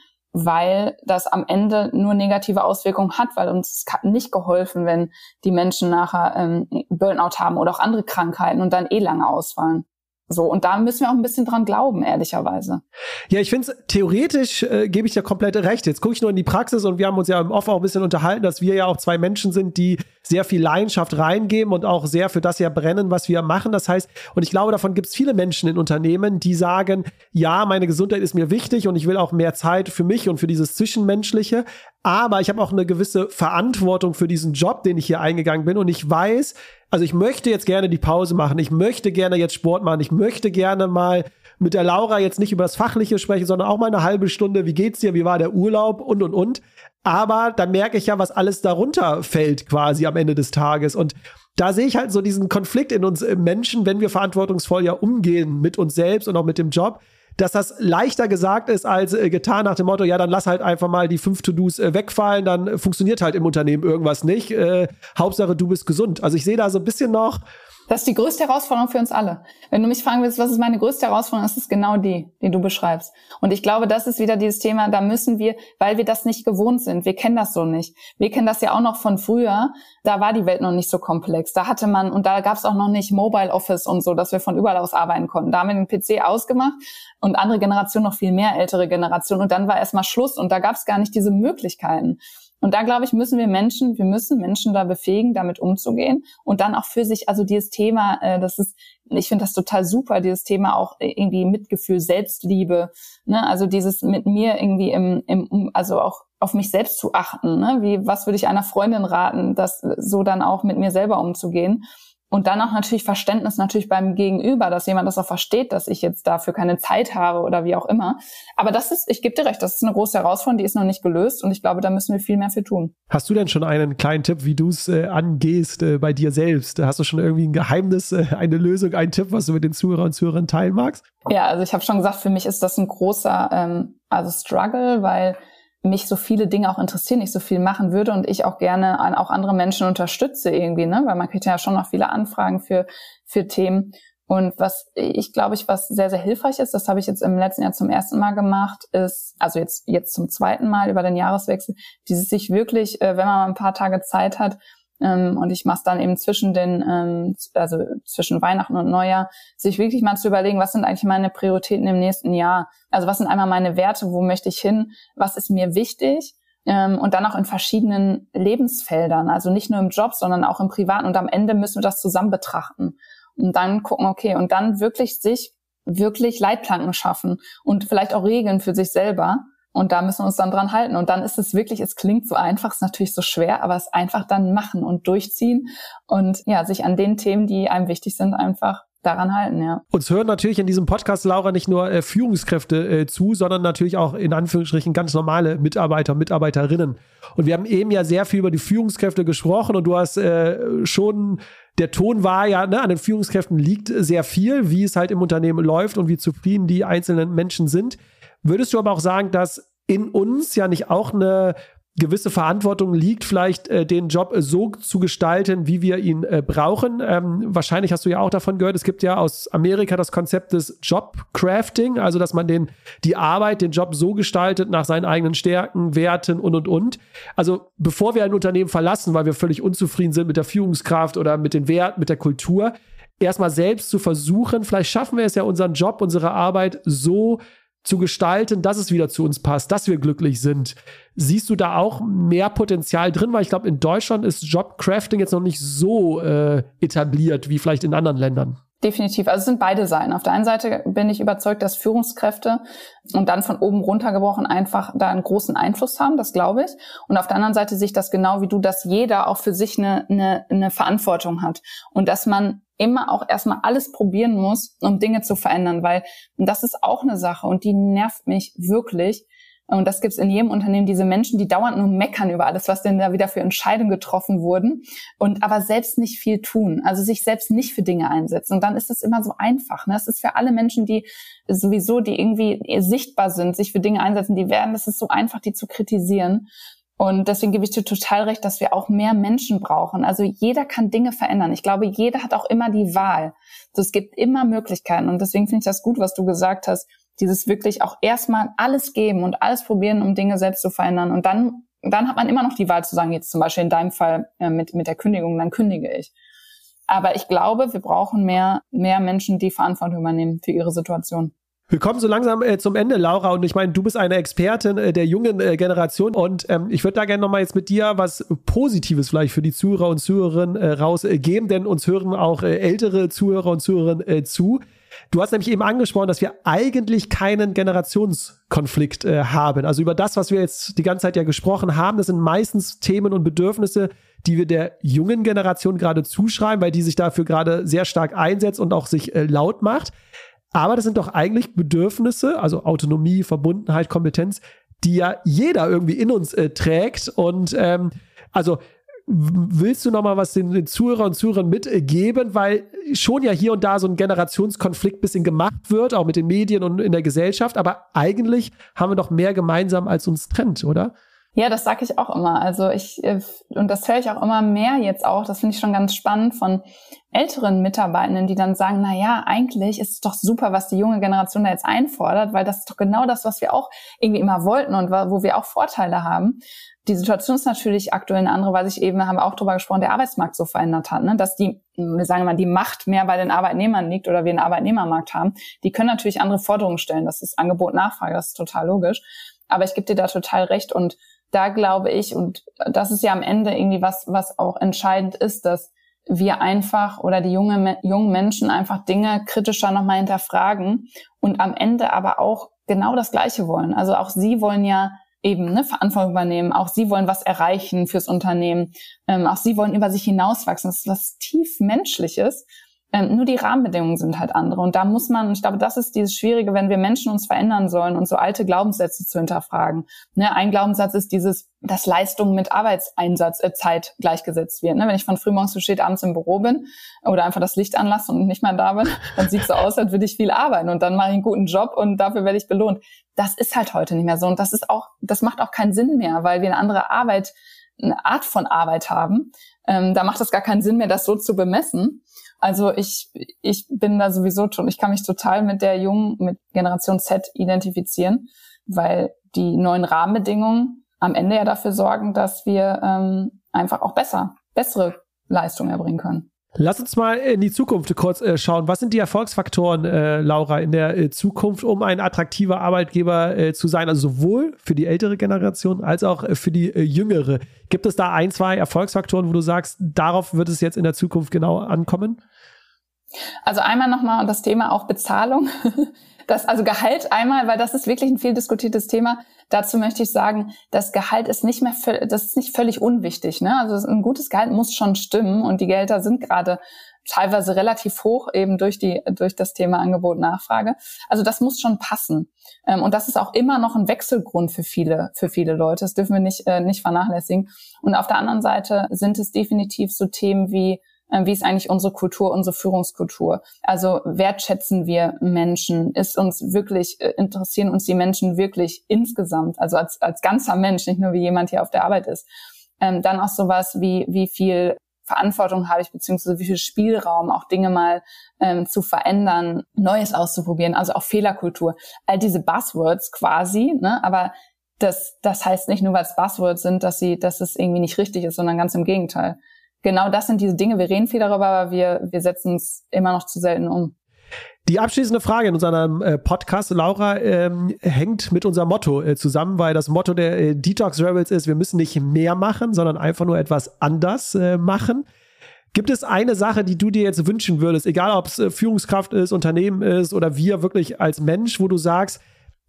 weil das am Ende nur negative Auswirkungen hat, weil uns nicht geholfen, wenn die Menschen nachher ähm, Burnout haben oder auch andere Krankheiten und dann eh lange ausfallen. So, und da müssen wir auch ein bisschen dran glauben, ehrlicherweise. Ja, ich finde es, theoretisch äh, gebe ich dir komplett recht. Jetzt gucke ich nur in die Praxis und wir haben uns ja im Off auch ein bisschen unterhalten, dass wir ja auch zwei Menschen sind, die sehr viel Leidenschaft reingeben und auch sehr für das ja brennen, was wir machen. Das heißt, und ich glaube, davon gibt es viele Menschen in Unternehmen, die sagen, ja, meine Gesundheit ist mir wichtig und ich will auch mehr Zeit für mich und für dieses Zwischenmenschliche. Aber ich habe auch eine gewisse Verantwortung für diesen Job, den ich hier eingegangen bin. Und ich weiß, also ich möchte jetzt gerne die Pause machen. Ich möchte gerne jetzt Sport machen. Ich möchte gerne mal mit der Laura jetzt nicht über das Fachliche sprechen, sondern auch mal eine halbe Stunde. Wie geht's dir? Wie war der Urlaub? Und, und, und. Aber dann merke ich ja, was alles darunter fällt quasi am Ende des Tages. Und da sehe ich halt so diesen Konflikt in uns Menschen, wenn wir verantwortungsvoll ja umgehen mit uns selbst und auch mit dem Job dass das leichter gesagt ist als äh, getan nach dem Motto, ja, dann lass halt einfach mal die fünf To-Dos äh, wegfallen, dann funktioniert halt im Unternehmen irgendwas nicht. Äh, Hauptsache, du bist gesund. Also ich sehe da so ein bisschen noch, das ist die größte Herausforderung für uns alle. Wenn du mich fragen willst, was ist meine größte Herausforderung, ist es genau die, die du beschreibst. Und ich glaube, das ist wieder dieses Thema, da müssen wir, weil wir das nicht gewohnt sind, wir kennen das so nicht. Wir kennen das ja auch noch von früher, da war die Welt noch nicht so komplex. Da hatte man, und da gab es auch noch nicht Mobile Office und so, dass wir von überall aus arbeiten konnten. Da haben wir den PC ausgemacht und andere Generationen noch viel mehr, ältere Generationen. Und dann war erstmal Schluss und da gab es gar nicht diese Möglichkeiten. Und da glaube ich, müssen wir Menschen, wir müssen Menschen da befähigen, damit umzugehen und dann auch für sich, also dieses Thema, äh, das ist, ich finde das total super, dieses Thema auch irgendwie Mitgefühl, Selbstliebe, ne, also dieses mit mir irgendwie im, im also auch auf mich selbst zu achten, ne, wie, was würde ich einer Freundin raten, das so dann auch mit mir selber umzugehen. Und dann auch natürlich Verständnis natürlich beim Gegenüber, dass jemand das auch versteht, dass ich jetzt dafür keine Zeit habe oder wie auch immer. Aber das ist, ich gebe dir recht, das ist eine große Herausforderung, die ist noch nicht gelöst und ich glaube, da müssen wir viel mehr für tun. Hast du denn schon einen kleinen Tipp, wie du es äh, angehst äh, bei dir selbst? Hast du schon irgendwie ein Geheimnis, äh, eine Lösung, einen Tipp, was du mit den Zuhörern und Zuhörern teilen magst? Ja, also ich habe schon gesagt, für mich ist das ein großer ähm, also Struggle, weil mich so viele Dinge auch interessieren, ich so viel machen würde und ich auch gerne an, auch andere Menschen unterstütze irgendwie, ne? weil man kriegt ja schon noch viele Anfragen für, für Themen. Und was ich glaube ich, was sehr, sehr hilfreich ist, das habe ich jetzt im letzten Jahr zum ersten Mal gemacht, ist, also jetzt, jetzt zum zweiten Mal über den Jahreswechsel, dieses sich wirklich, äh, wenn man mal ein paar Tage Zeit hat, ähm, und ich mache es dann eben zwischen den, ähm, also zwischen Weihnachten und Neujahr, sich wirklich mal zu überlegen, was sind eigentlich meine Prioritäten im nächsten Jahr? Also was sind einmal meine Werte, wo möchte ich hin? Was ist mir wichtig? Ähm, und dann auch in verschiedenen Lebensfeldern, also nicht nur im Job, sondern auch im Privaten. Und am Ende müssen wir das zusammen betrachten und dann gucken, okay, und dann wirklich sich wirklich Leitplanken schaffen und vielleicht auch Regeln für sich selber. Und da müssen wir uns dann dran halten. Und dann ist es wirklich, es klingt so einfach, ist natürlich so schwer, aber es einfach dann machen und durchziehen und ja, sich an den Themen, die einem wichtig sind, einfach daran halten, ja. Uns hören natürlich in diesem Podcast, Laura, nicht nur äh, Führungskräfte äh, zu, sondern natürlich auch in Anführungsstrichen ganz normale Mitarbeiter, Mitarbeiterinnen. Und wir haben eben ja sehr viel über die Führungskräfte gesprochen und du hast äh, schon der Ton war ja, ne, an den Führungskräften liegt sehr viel, wie es halt im Unternehmen läuft und wie zufrieden die einzelnen Menschen sind. Würdest du aber auch sagen, dass in uns ja nicht auch eine gewisse Verantwortung liegt, vielleicht äh, den Job so zu gestalten, wie wir ihn äh, brauchen. Ähm, wahrscheinlich hast du ja auch davon gehört, es gibt ja aus Amerika das Konzept des Jobcrafting, also dass man den, die Arbeit, den Job so gestaltet nach seinen eigenen Stärken, Werten und und und. Also bevor wir ein Unternehmen verlassen, weil wir völlig unzufrieden sind mit der Führungskraft oder mit den Werten, mit der Kultur, erstmal selbst zu versuchen, vielleicht schaffen wir es ja, unseren Job, unsere Arbeit so zu gestalten, dass es wieder zu uns passt, dass wir glücklich sind. Siehst du da auch mehr Potenzial drin? Weil ich glaube, in Deutschland ist Jobcrafting jetzt noch nicht so äh, etabliert wie vielleicht in anderen Ländern. Definitiv. Also es sind beide Seiten. Auf der einen Seite bin ich überzeugt, dass Führungskräfte und dann von oben runtergebrochen einfach da einen großen Einfluss haben, das glaube ich. Und auf der anderen Seite sehe ich das genau wie du, dass jeder auch für sich eine, eine, eine Verantwortung hat. Und dass man immer auch erstmal alles probieren muss, um Dinge zu verändern, weil das ist auch eine Sache und die nervt mich wirklich. Und das gibt's in jedem Unternehmen, diese Menschen, die dauernd nur meckern über alles, was denn da wieder für Entscheidungen getroffen wurden und aber selbst nicht viel tun, also sich selbst nicht für Dinge einsetzen. Und dann ist es immer so einfach. Ne? Es ist für alle Menschen, die sowieso, die irgendwie sichtbar sind, sich für Dinge einsetzen, die werden, es ist so einfach, die zu kritisieren. Und deswegen gebe ich dir total recht, dass wir auch mehr Menschen brauchen. Also jeder kann Dinge verändern. Ich glaube, jeder hat auch immer die Wahl. Also es gibt immer Möglichkeiten. Und deswegen finde ich das gut, was du gesagt hast. Dieses wirklich auch erstmal alles geben und alles probieren, um Dinge selbst zu verändern. Und dann, dann hat man immer noch die Wahl zu sagen, jetzt zum Beispiel in deinem Fall äh, mit, mit der Kündigung, dann kündige ich. Aber ich glaube, wir brauchen mehr, mehr Menschen, die Verantwortung übernehmen für ihre Situation. Wir kommen so langsam äh, zum Ende, Laura. Und ich meine, du bist eine Expertin äh, der jungen äh, Generation. Und ähm, ich würde da gerne nochmal jetzt mit dir was Positives vielleicht für die Zuhörer und Zuhörerinnen äh, rausgeben, denn uns hören auch äh, ältere Zuhörer und Zuhörerinnen äh, zu. Du hast nämlich eben angesprochen, dass wir eigentlich keinen Generationskonflikt haben. Also über das, was wir jetzt die ganze Zeit ja gesprochen haben, das sind meistens Themen und Bedürfnisse, die wir der jungen Generation gerade zuschreiben, weil die sich dafür gerade sehr stark einsetzt und auch sich laut macht. Aber das sind doch eigentlich Bedürfnisse, also Autonomie, Verbundenheit, Kompetenz, die ja jeder irgendwie in uns äh, trägt. Und ähm, also willst du noch mal was den, den Zuhörern und Zuhörern mitgeben, weil schon ja hier und da so ein Generationskonflikt bisschen gemacht wird, auch mit den Medien und in der Gesellschaft, aber eigentlich haben wir doch mehr gemeinsam, als uns trennt, oder? Ja, das sage ich auch immer. Also ich, äh, und das höre ich auch immer mehr jetzt auch, das finde ich schon ganz spannend von älteren Mitarbeitenden, die dann sagen, na ja, eigentlich ist es doch super, was die junge Generation da jetzt einfordert, weil das ist doch genau das, was wir auch irgendwie immer wollten und wo wir auch Vorteile haben. Die Situation ist natürlich aktuell eine andere, weil sich eben, haben wir auch darüber gesprochen, der Arbeitsmarkt so verändert hat, ne? dass die, wir sagen mal, die Macht mehr bei den Arbeitnehmern liegt oder wir einen Arbeitnehmermarkt haben. Die können natürlich andere Forderungen stellen. Das ist Angebot, Nachfrage, das ist total logisch. Aber ich gebe dir da total recht und da glaube ich, und das ist ja am Ende irgendwie was, was auch entscheidend ist, dass wir einfach oder die junge, jungen Menschen einfach Dinge kritischer nochmal hinterfragen und am Ende aber auch genau das Gleiche wollen. Also auch sie wollen ja eben eine Verantwortung übernehmen. Auch sie wollen was erreichen fürs Unternehmen. Ähm, auch sie wollen über sich hinauswachsen. Das ist was tief Menschliches. Ähm, nur die Rahmenbedingungen sind halt andere. Und da muss man, ich glaube, das ist dieses Schwierige, wenn wir Menschen uns verändern sollen und so alte Glaubenssätze zu hinterfragen. Ne, ein Glaubenssatz ist dieses, dass Leistung mit Arbeitseinsatz, äh, Zeit gleichgesetzt wird. Ne, wenn ich von frühmorgens bis spät abends im Büro bin oder einfach das Licht anlasse und nicht mehr da bin, dann sieht es so aus, als würde ich viel arbeiten und dann mache ich einen guten Job und dafür werde ich belohnt. Das ist halt heute nicht mehr so. Und das ist auch, das macht auch keinen Sinn mehr, weil wir eine andere Arbeit eine Art von Arbeit haben. Ähm, da macht es gar keinen Sinn mehr, das so zu bemessen. Also ich, ich bin da sowieso schon, ich kann mich total mit der jungen, mit Generation Z identifizieren, weil die neuen Rahmenbedingungen am Ende ja dafür sorgen, dass wir ähm, einfach auch besser, bessere Leistungen erbringen können. Lass uns mal in die Zukunft kurz äh, schauen. Was sind die Erfolgsfaktoren, äh, Laura, in der äh, Zukunft, um ein attraktiver Arbeitgeber äh, zu sein? Also sowohl für die ältere Generation als auch äh, für die äh, jüngere. Gibt es da ein, zwei Erfolgsfaktoren, wo du sagst, darauf wird es jetzt in der Zukunft genau ankommen? Also einmal nochmal das Thema auch Bezahlung. Das, also Gehalt einmal, weil das ist wirklich ein viel diskutiertes Thema. Dazu möchte ich sagen, das Gehalt ist nicht mehr, das ist nicht völlig unwichtig. Ne? Also ein gutes Gehalt muss schon stimmen und die Gehälter sind gerade teilweise relativ hoch eben durch die durch das Thema Angebot Nachfrage. Also das muss schon passen ähm, und das ist auch immer noch ein Wechselgrund für viele für viele Leute. Das dürfen wir nicht äh, nicht vernachlässigen. Und auf der anderen Seite sind es definitiv so Themen wie wie ist eigentlich unsere Kultur, unsere Führungskultur? Also wertschätzen wir Menschen? Ist uns wirklich, äh, interessieren uns die Menschen wirklich insgesamt? Also als, als ganzer Mensch, nicht nur wie jemand hier auf der Arbeit ist. Ähm, dann auch sowas wie, wie viel Verantwortung habe ich, beziehungsweise wie viel Spielraum, auch Dinge mal ähm, zu verändern, Neues auszuprobieren, also auch Fehlerkultur. All diese Buzzwords quasi, ne? aber das, das heißt nicht nur, weil es Buzzwords sind, dass sie, dass es irgendwie nicht richtig ist, sondern ganz im Gegenteil genau das sind diese Dinge. Wir reden viel darüber, aber wir, wir setzen es immer noch zu selten um. Die abschließende Frage in unserem äh, Podcast, Laura, ähm, hängt mit unserem Motto äh, zusammen, weil das Motto der äh, Detox Rebels ist, wir müssen nicht mehr machen, sondern einfach nur etwas anders äh, machen. Gibt es eine Sache, die du dir jetzt wünschen würdest, egal ob es äh, Führungskraft ist, Unternehmen ist oder wir wirklich als Mensch, wo du sagst,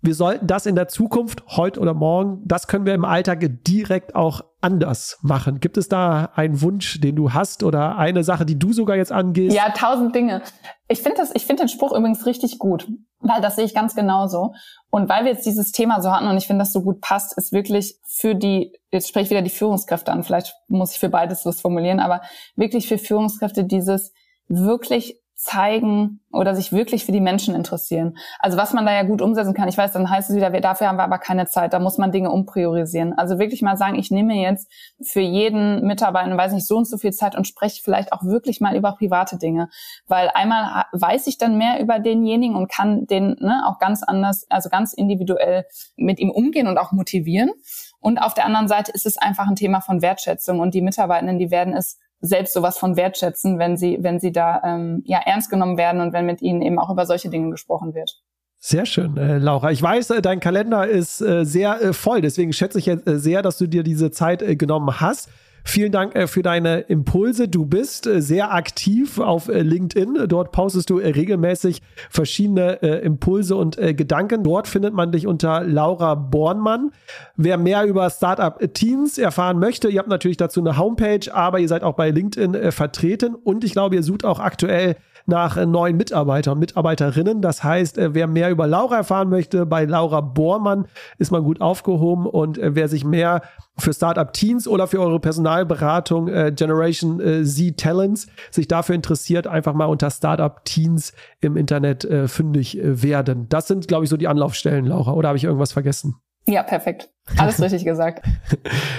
wir sollten das in der Zukunft, heute oder morgen, das können wir im Alltag direkt auch anders machen. Gibt es da einen Wunsch, den du hast oder eine Sache, die du sogar jetzt angehst? Ja, tausend Dinge. Ich finde das, ich finde den Spruch übrigens richtig gut, weil das sehe ich ganz genauso. Und weil wir jetzt dieses Thema so hatten und ich finde, das so gut passt, ist wirklich für die, jetzt spreche ich wieder die Führungskräfte an, vielleicht muss ich für beides was formulieren, aber wirklich für Führungskräfte dieses wirklich zeigen oder sich wirklich für die Menschen interessieren. Also was man da ja gut umsetzen kann, ich weiß, dann heißt es wieder, dafür haben wir aber keine Zeit, da muss man Dinge umpriorisieren. Also wirklich mal sagen, ich nehme jetzt für jeden Mitarbeiter, weiß nicht, so und so viel Zeit und spreche vielleicht auch wirklich mal über private Dinge. Weil einmal weiß ich dann mehr über denjenigen und kann den ne, auch ganz anders, also ganz individuell mit ihm umgehen und auch motivieren. Und auf der anderen Seite ist es einfach ein Thema von Wertschätzung und die Mitarbeitenden, die werden es selbst sowas von wertschätzen, wenn sie, wenn sie da ähm, ja ernst genommen werden und wenn mit ihnen eben auch über solche Dinge gesprochen wird. Sehr schön, äh, Laura. Ich weiß, äh, dein Kalender ist äh, sehr äh, voll, deswegen schätze ich jetzt äh, sehr, dass du dir diese Zeit äh, genommen hast. Vielen Dank äh, für deine Impulse. Du bist äh, sehr aktiv auf äh, LinkedIn. Dort postest du regelmäßig verschiedene Impulse und Gedanken. Dort findet man dich unter Laura Bornmann. Wer mehr über Startup Teens erfahren möchte, ihr habt natürlich dazu eine Homepage, aber ihr seid auch bei LinkedIn vertreten und ich glaube, ihr sucht auch aktuell nach neuen Mitarbeitern und Mitarbeiterinnen. Das heißt, wer mehr über Laura erfahren möchte, bei Laura Bormann ist man gut aufgehoben und wer sich mehr für Startup Teens oder für eure Personalberatung äh, Generation äh, Z Talents sich dafür interessiert, einfach mal unter Startup Teens im Internet äh, fündig äh, werden. Das sind, glaube ich, so die Anlaufstellen, Laura. Oder habe ich irgendwas vergessen? Ja, perfekt. Alles richtig gesagt.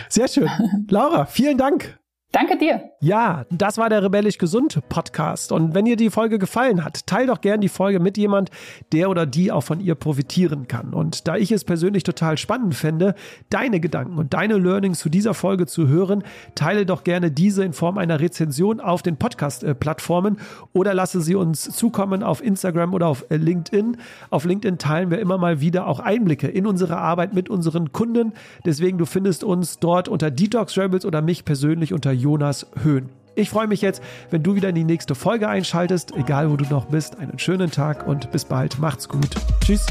Sehr schön. Laura, vielen Dank. Danke dir. Ja, das war der Rebellisch Gesund Podcast. Und wenn dir die Folge gefallen hat, teil doch gern die Folge mit jemand, der oder die auch von ihr profitieren kann. Und da ich es persönlich total spannend fände, deine Gedanken und deine Learnings zu dieser Folge zu hören, teile doch gerne diese in Form einer Rezension auf den Podcast-Plattformen oder lasse sie uns zukommen auf Instagram oder auf LinkedIn. Auf LinkedIn teilen wir immer mal wieder auch Einblicke in unsere Arbeit mit unseren Kunden. Deswegen, du findest uns dort unter Detox Rebels oder mich persönlich unter Jonas Höhn. Ich freue mich jetzt, wenn du wieder in die nächste Folge einschaltest, egal wo du noch bist. Einen schönen Tag und bis bald. Macht's gut. Tschüss.